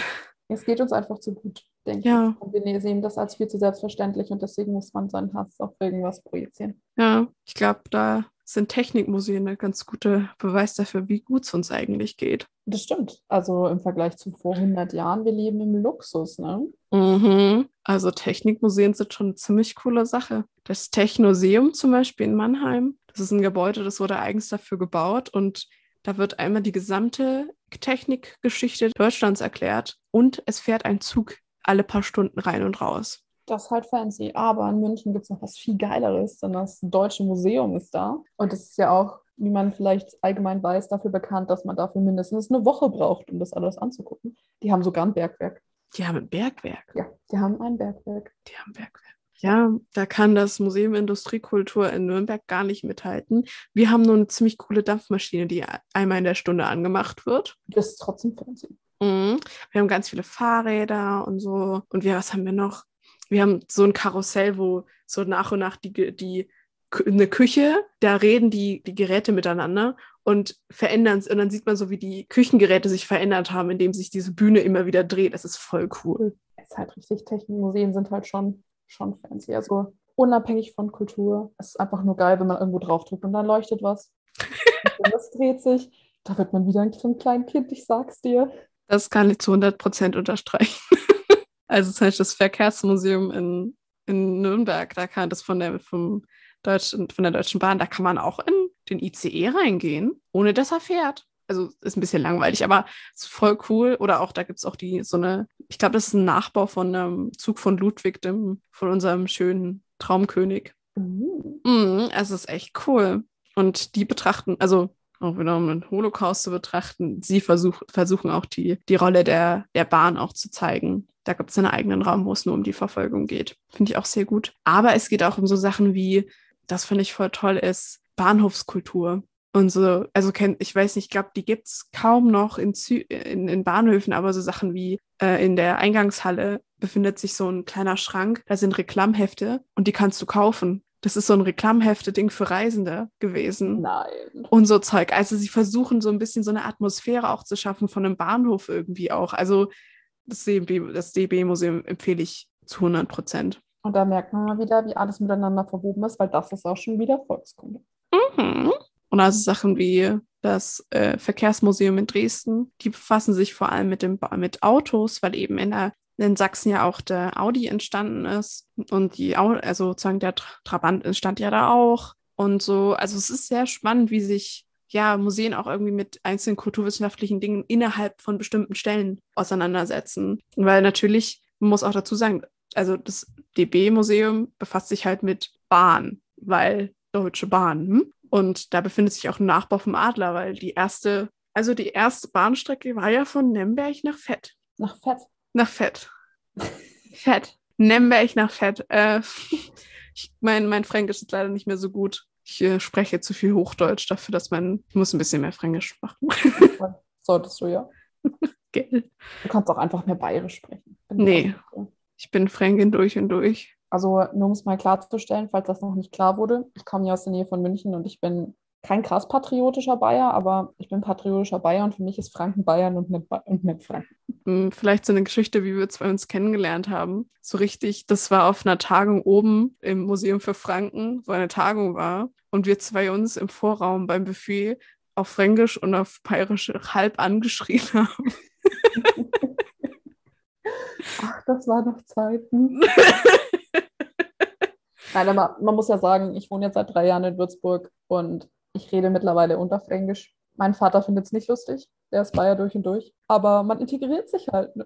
Es geht uns einfach zu gut denke ja. ich. Und wir sehen das als viel zu selbstverständlich und deswegen muss man seinen Hass auf irgendwas projizieren. Ja, ich glaube, da sind Technikmuseen ein ganz guter Beweis dafür, wie gut es uns eigentlich geht. Das stimmt. Also im Vergleich zu vor 100 Jahren, wir leben im Luxus, ne? Mhm. Also Technikmuseen sind schon eine ziemlich coole Sache. Das Technoseum zum Beispiel in Mannheim, das ist ein Gebäude, das wurde eigens dafür gebaut und da wird einmal die gesamte Technikgeschichte Deutschlands erklärt und es fährt ein Zug alle paar Stunden rein und raus. Das ist halt fancy. Aber in München gibt es noch was viel Geileres, denn das Deutsche Museum ist da. Und das ist ja auch, wie man vielleicht allgemein weiß, dafür bekannt, dass man dafür mindestens eine Woche braucht, um das alles anzugucken. Die haben sogar ein Bergwerk. Die haben ein Bergwerk. Ja, die haben ein Bergwerk. Die haben ein Bergwerk. Ja, da kann das Museum Industriekultur in Nürnberg gar nicht mithalten. Wir haben nur eine ziemlich coole Dampfmaschine, die einmal in der Stunde angemacht wird. Das ist trotzdem fancy. Mhm. Wir haben ganz viele Fahrräder und so. Und wir, was haben wir noch? Wir haben so ein Karussell, wo so nach und nach die, die eine Küche, da reden die, die Geräte miteinander und verändern es. Und dann sieht man so, wie die Küchengeräte sich verändert haben, indem sich diese Bühne immer wieder dreht. Das ist voll cool. Es ist halt richtig, Technikmuseen sind halt schon, schon fancy. Also unabhängig von Kultur. Es ist einfach nur geil, wenn man irgendwo draufdrückt und dann leuchtet was. und das dreht sich. Da wird man wieder ein kleines Kind, ich sag's dir. Das kann ich zu 100 Prozent unterstreichen. also zum Beispiel das Verkehrsmuseum in, in Nürnberg, da kann das von der, vom Deutschen, von der Deutschen Bahn, da kann man auch in den ICE reingehen, ohne dass er fährt. Also ist ein bisschen langweilig, aber ist voll cool. Oder auch, da gibt es auch die so eine, ich glaube, das ist ein Nachbau von einem Zug von Ludwig, dem, von unserem schönen Traumkönig. Mhm. Mhm, es ist echt cool. Und die betrachten, also auch wieder um den Holocaust zu betrachten, sie versuch, versuchen auch die, die Rolle der, der Bahn auch zu zeigen. Da gibt es einen eigenen Raum, wo es nur um die Verfolgung geht. Finde ich auch sehr gut. Aber es geht auch um so Sachen wie, das finde ich voll toll, ist Bahnhofskultur. Und so, also ich weiß nicht, ich glaube, die gibt es kaum noch in, Zü in, in Bahnhöfen, aber so Sachen wie äh, in der Eingangshalle befindet sich so ein kleiner Schrank, da sind Reklamhefte und die kannst du kaufen. Das ist so ein Reklamhefte-Ding für Reisende gewesen. Nein. Und so Zeug. Also sie versuchen so ein bisschen so eine Atmosphäre auch zu schaffen von einem Bahnhof irgendwie auch. Also das, DB, das DB-Museum empfehle ich zu 100 Prozent. Und da merkt man mal wieder, wie alles miteinander verwoben ist, weil das ist auch schon wieder Volkskunde. Mhm. Und also Sachen wie das äh, Verkehrsmuseum in Dresden, die befassen sich vor allem mit, dem, mit Autos, weil eben in der in Sachsen ja auch der Audi entstanden ist und die, also sozusagen der Trabant entstand ja da auch und so. Also es ist sehr spannend, wie sich ja Museen auch irgendwie mit einzelnen kulturwissenschaftlichen Dingen innerhalb von bestimmten Stellen auseinandersetzen. Weil natürlich, man muss auch dazu sagen, also das DB-Museum befasst sich halt mit Bahn, weil Deutsche Bahn. Hm? Und da befindet sich auch ein Nachbau vom Adler, weil die erste, also die erste Bahnstrecke war ja von Nemberg nach Fett. Nach Fett. Nach Fett. Fett. Nemberg nach Fett. Äh, ich, mein, mein Fränkisch ist leider nicht mehr so gut. Ich äh, spreche zu viel Hochdeutsch dafür, dass man, ich muss ein bisschen mehr Fränkisch machen. Solltest du ja. Gell. Du kannst auch einfach mehr Bayerisch sprechen. nee, ich bin Fränkin durch und durch. Also nur um es mal klarzustellen, falls das noch nicht klar wurde, ich komme ja aus der Nähe von München und ich bin kein krass patriotischer Bayer, aber ich bin patriotischer Bayer und für mich ist Franken Bayern und nicht, und nicht Franken. Hm, vielleicht so eine Geschichte, wie wir zwei uns kennengelernt haben. So richtig, das war auf einer Tagung oben im Museum für Franken, wo eine Tagung war. Und wir zwei uns im Vorraum beim Buffet auf Fränkisch und auf Bayerisch halb angeschrien haben. Ach, das war noch Zeiten. Nein, aber man muss ja sagen, ich wohne jetzt seit drei Jahren in Würzburg und ich rede mittlerweile Unterfränkisch. Mein Vater findet es nicht lustig. Der ist Bayer durch und durch. Aber man integriert sich halt. Ne?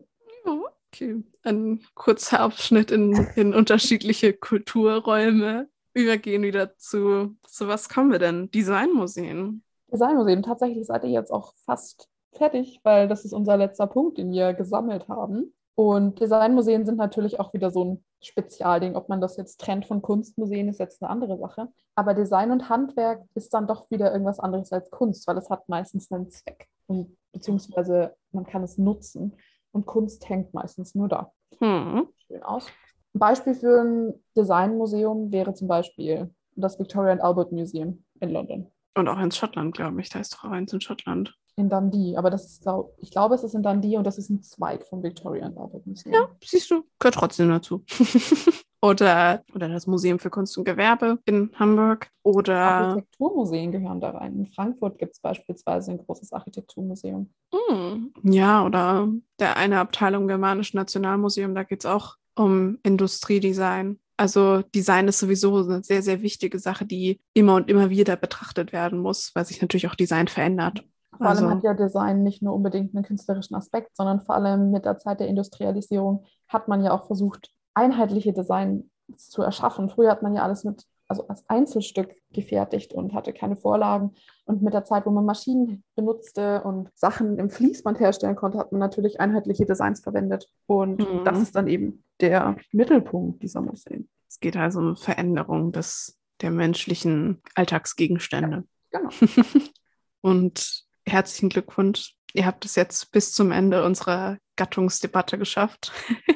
okay. Ein kurzer Abschnitt in, in unterschiedliche Kulturräume. Übergehen wieder zu, zu was kommen wir denn? Designmuseen. Designmuseen. Tatsächlich seid ihr jetzt auch fast fertig, weil das ist unser letzter Punkt, den wir gesammelt haben. Und Designmuseen sind natürlich auch wieder so ein Spezialding. Ob man das jetzt trennt von Kunstmuseen, ist jetzt eine andere Sache. Aber Design und Handwerk ist dann doch wieder irgendwas anderes als Kunst, weil es hat meistens einen Zweck. Und, beziehungsweise man kann es nutzen. Und Kunst hängt meistens nur da. Hm. Schön aus. Ein Beispiel für ein Designmuseum wäre zum Beispiel das Victoria and Albert Museum in London. Und auch in Schottland, glaube ich. Da ist doch auch eins in Schottland. In Dundee, aber das ist, glaub, ich glaube, es ist in Dundee und das ist ein Zweig vom Victoria and Albert Museum. Ja, siehst du, gehört trotzdem dazu. oder, oder das Museum für Kunst und Gewerbe in Hamburg oder Architekturmuseen gehören da rein. In Frankfurt gibt es beispielsweise ein großes Architekturmuseum. Hm, ja, oder der eine Abteilung Germanischen Nationalmuseum, da geht es auch um Industriedesign. Also Design ist sowieso eine sehr, sehr wichtige Sache, die immer und immer wieder betrachtet werden muss, weil sich natürlich auch Design verändert. Vor allem also, hat ja Design nicht nur unbedingt einen künstlerischen Aspekt, sondern vor allem mit der Zeit der Industrialisierung hat man ja auch versucht, einheitliche Designs zu erschaffen. Früher hat man ja alles mit, also als Einzelstück gefertigt und hatte keine Vorlagen. Und mit der Zeit, wo man Maschinen benutzte und Sachen im Fließband herstellen konnte, hat man natürlich einheitliche Designs verwendet. Und mhm. das ist dann eben der Mittelpunkt dieser Museen. Es geht also um Veränderung des, der menschlichen Alltagsgegenstände. Ja, genau. und herzlichen Glückwunsch. Ihr habt es jetzt bis zum Ende unserer Gattungsdebatte geschafft.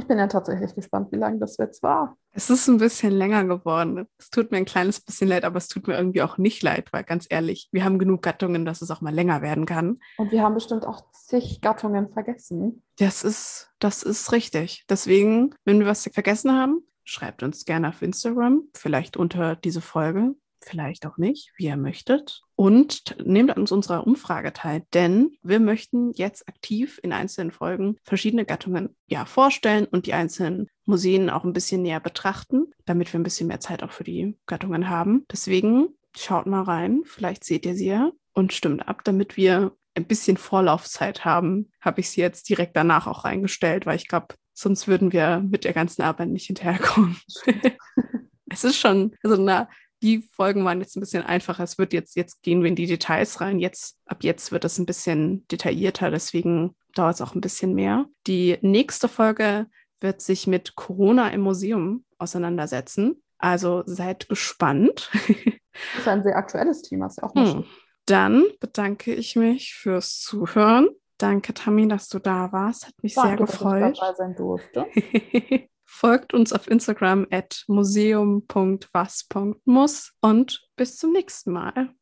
Ich bin ja tatsächlich gespannt, wie lange das jetzt war. Es ist ein bisschen länger geworden. Es tut mir ein kleines bisschen leid, aber es tut mir irgendwie auch nicht leid, weil ganz ehrlich, wir haben genug Gattungen, dass es auch mal länger werden kann. Und wir haben bestimmt auch zig Gattungen vergessen. Das ist, das ist richtig. Deswegen, wenn wir was vergessen haben, schreibt uns gerne auf Instagram, vielleicht unter diese Folge vielleicht auch nicht, wie ihr möchtet. Und nehmt an unserer Umfrage teil, denn wir möchten jetzt aktiv in einzelnen Folgen verschiedene Gattungen ja vorstellen und die einzelnen Museen auch ein bisschen näher betrachten, damit wir ein bisschen mehr Zeit auch für die Gattungen haben. Deswegen schaut mal rein, vielleicht seht ihr sie ja und stimmt ab, damit wir ein bisschen Vorlaufzeit haben, habe ich sie jetzt direkt danach auch reingestellt, weil ich glaube, sonst würden wir mit der ganzen Arbeit nicht hinterherkommen. es ist schon, also na, die Folgen waren jetzt ein bisschen einfacher. Es wird jetzt, jetzt gehen wir in die Details rein. Jetzt, ab jetzt wird es ein bisschen detaillierter, deswegen dauert es auch ein bisschen mehr. Die nächste Folge wird sich mit Corona im Museum auseinandersetzen. Also seid gespannt. Das ist ein sehr aktuelles Thema, ist ja auch hm. Dann bedanke ich mich fürs Zuhören. Danke, Tammy, dass du da warst. Hat mich Danke, sehr gefreut. Dass ich dabei sein durfte. Folgt uns auf Instagram at museum.was.muss und bis zum nächsten Mal.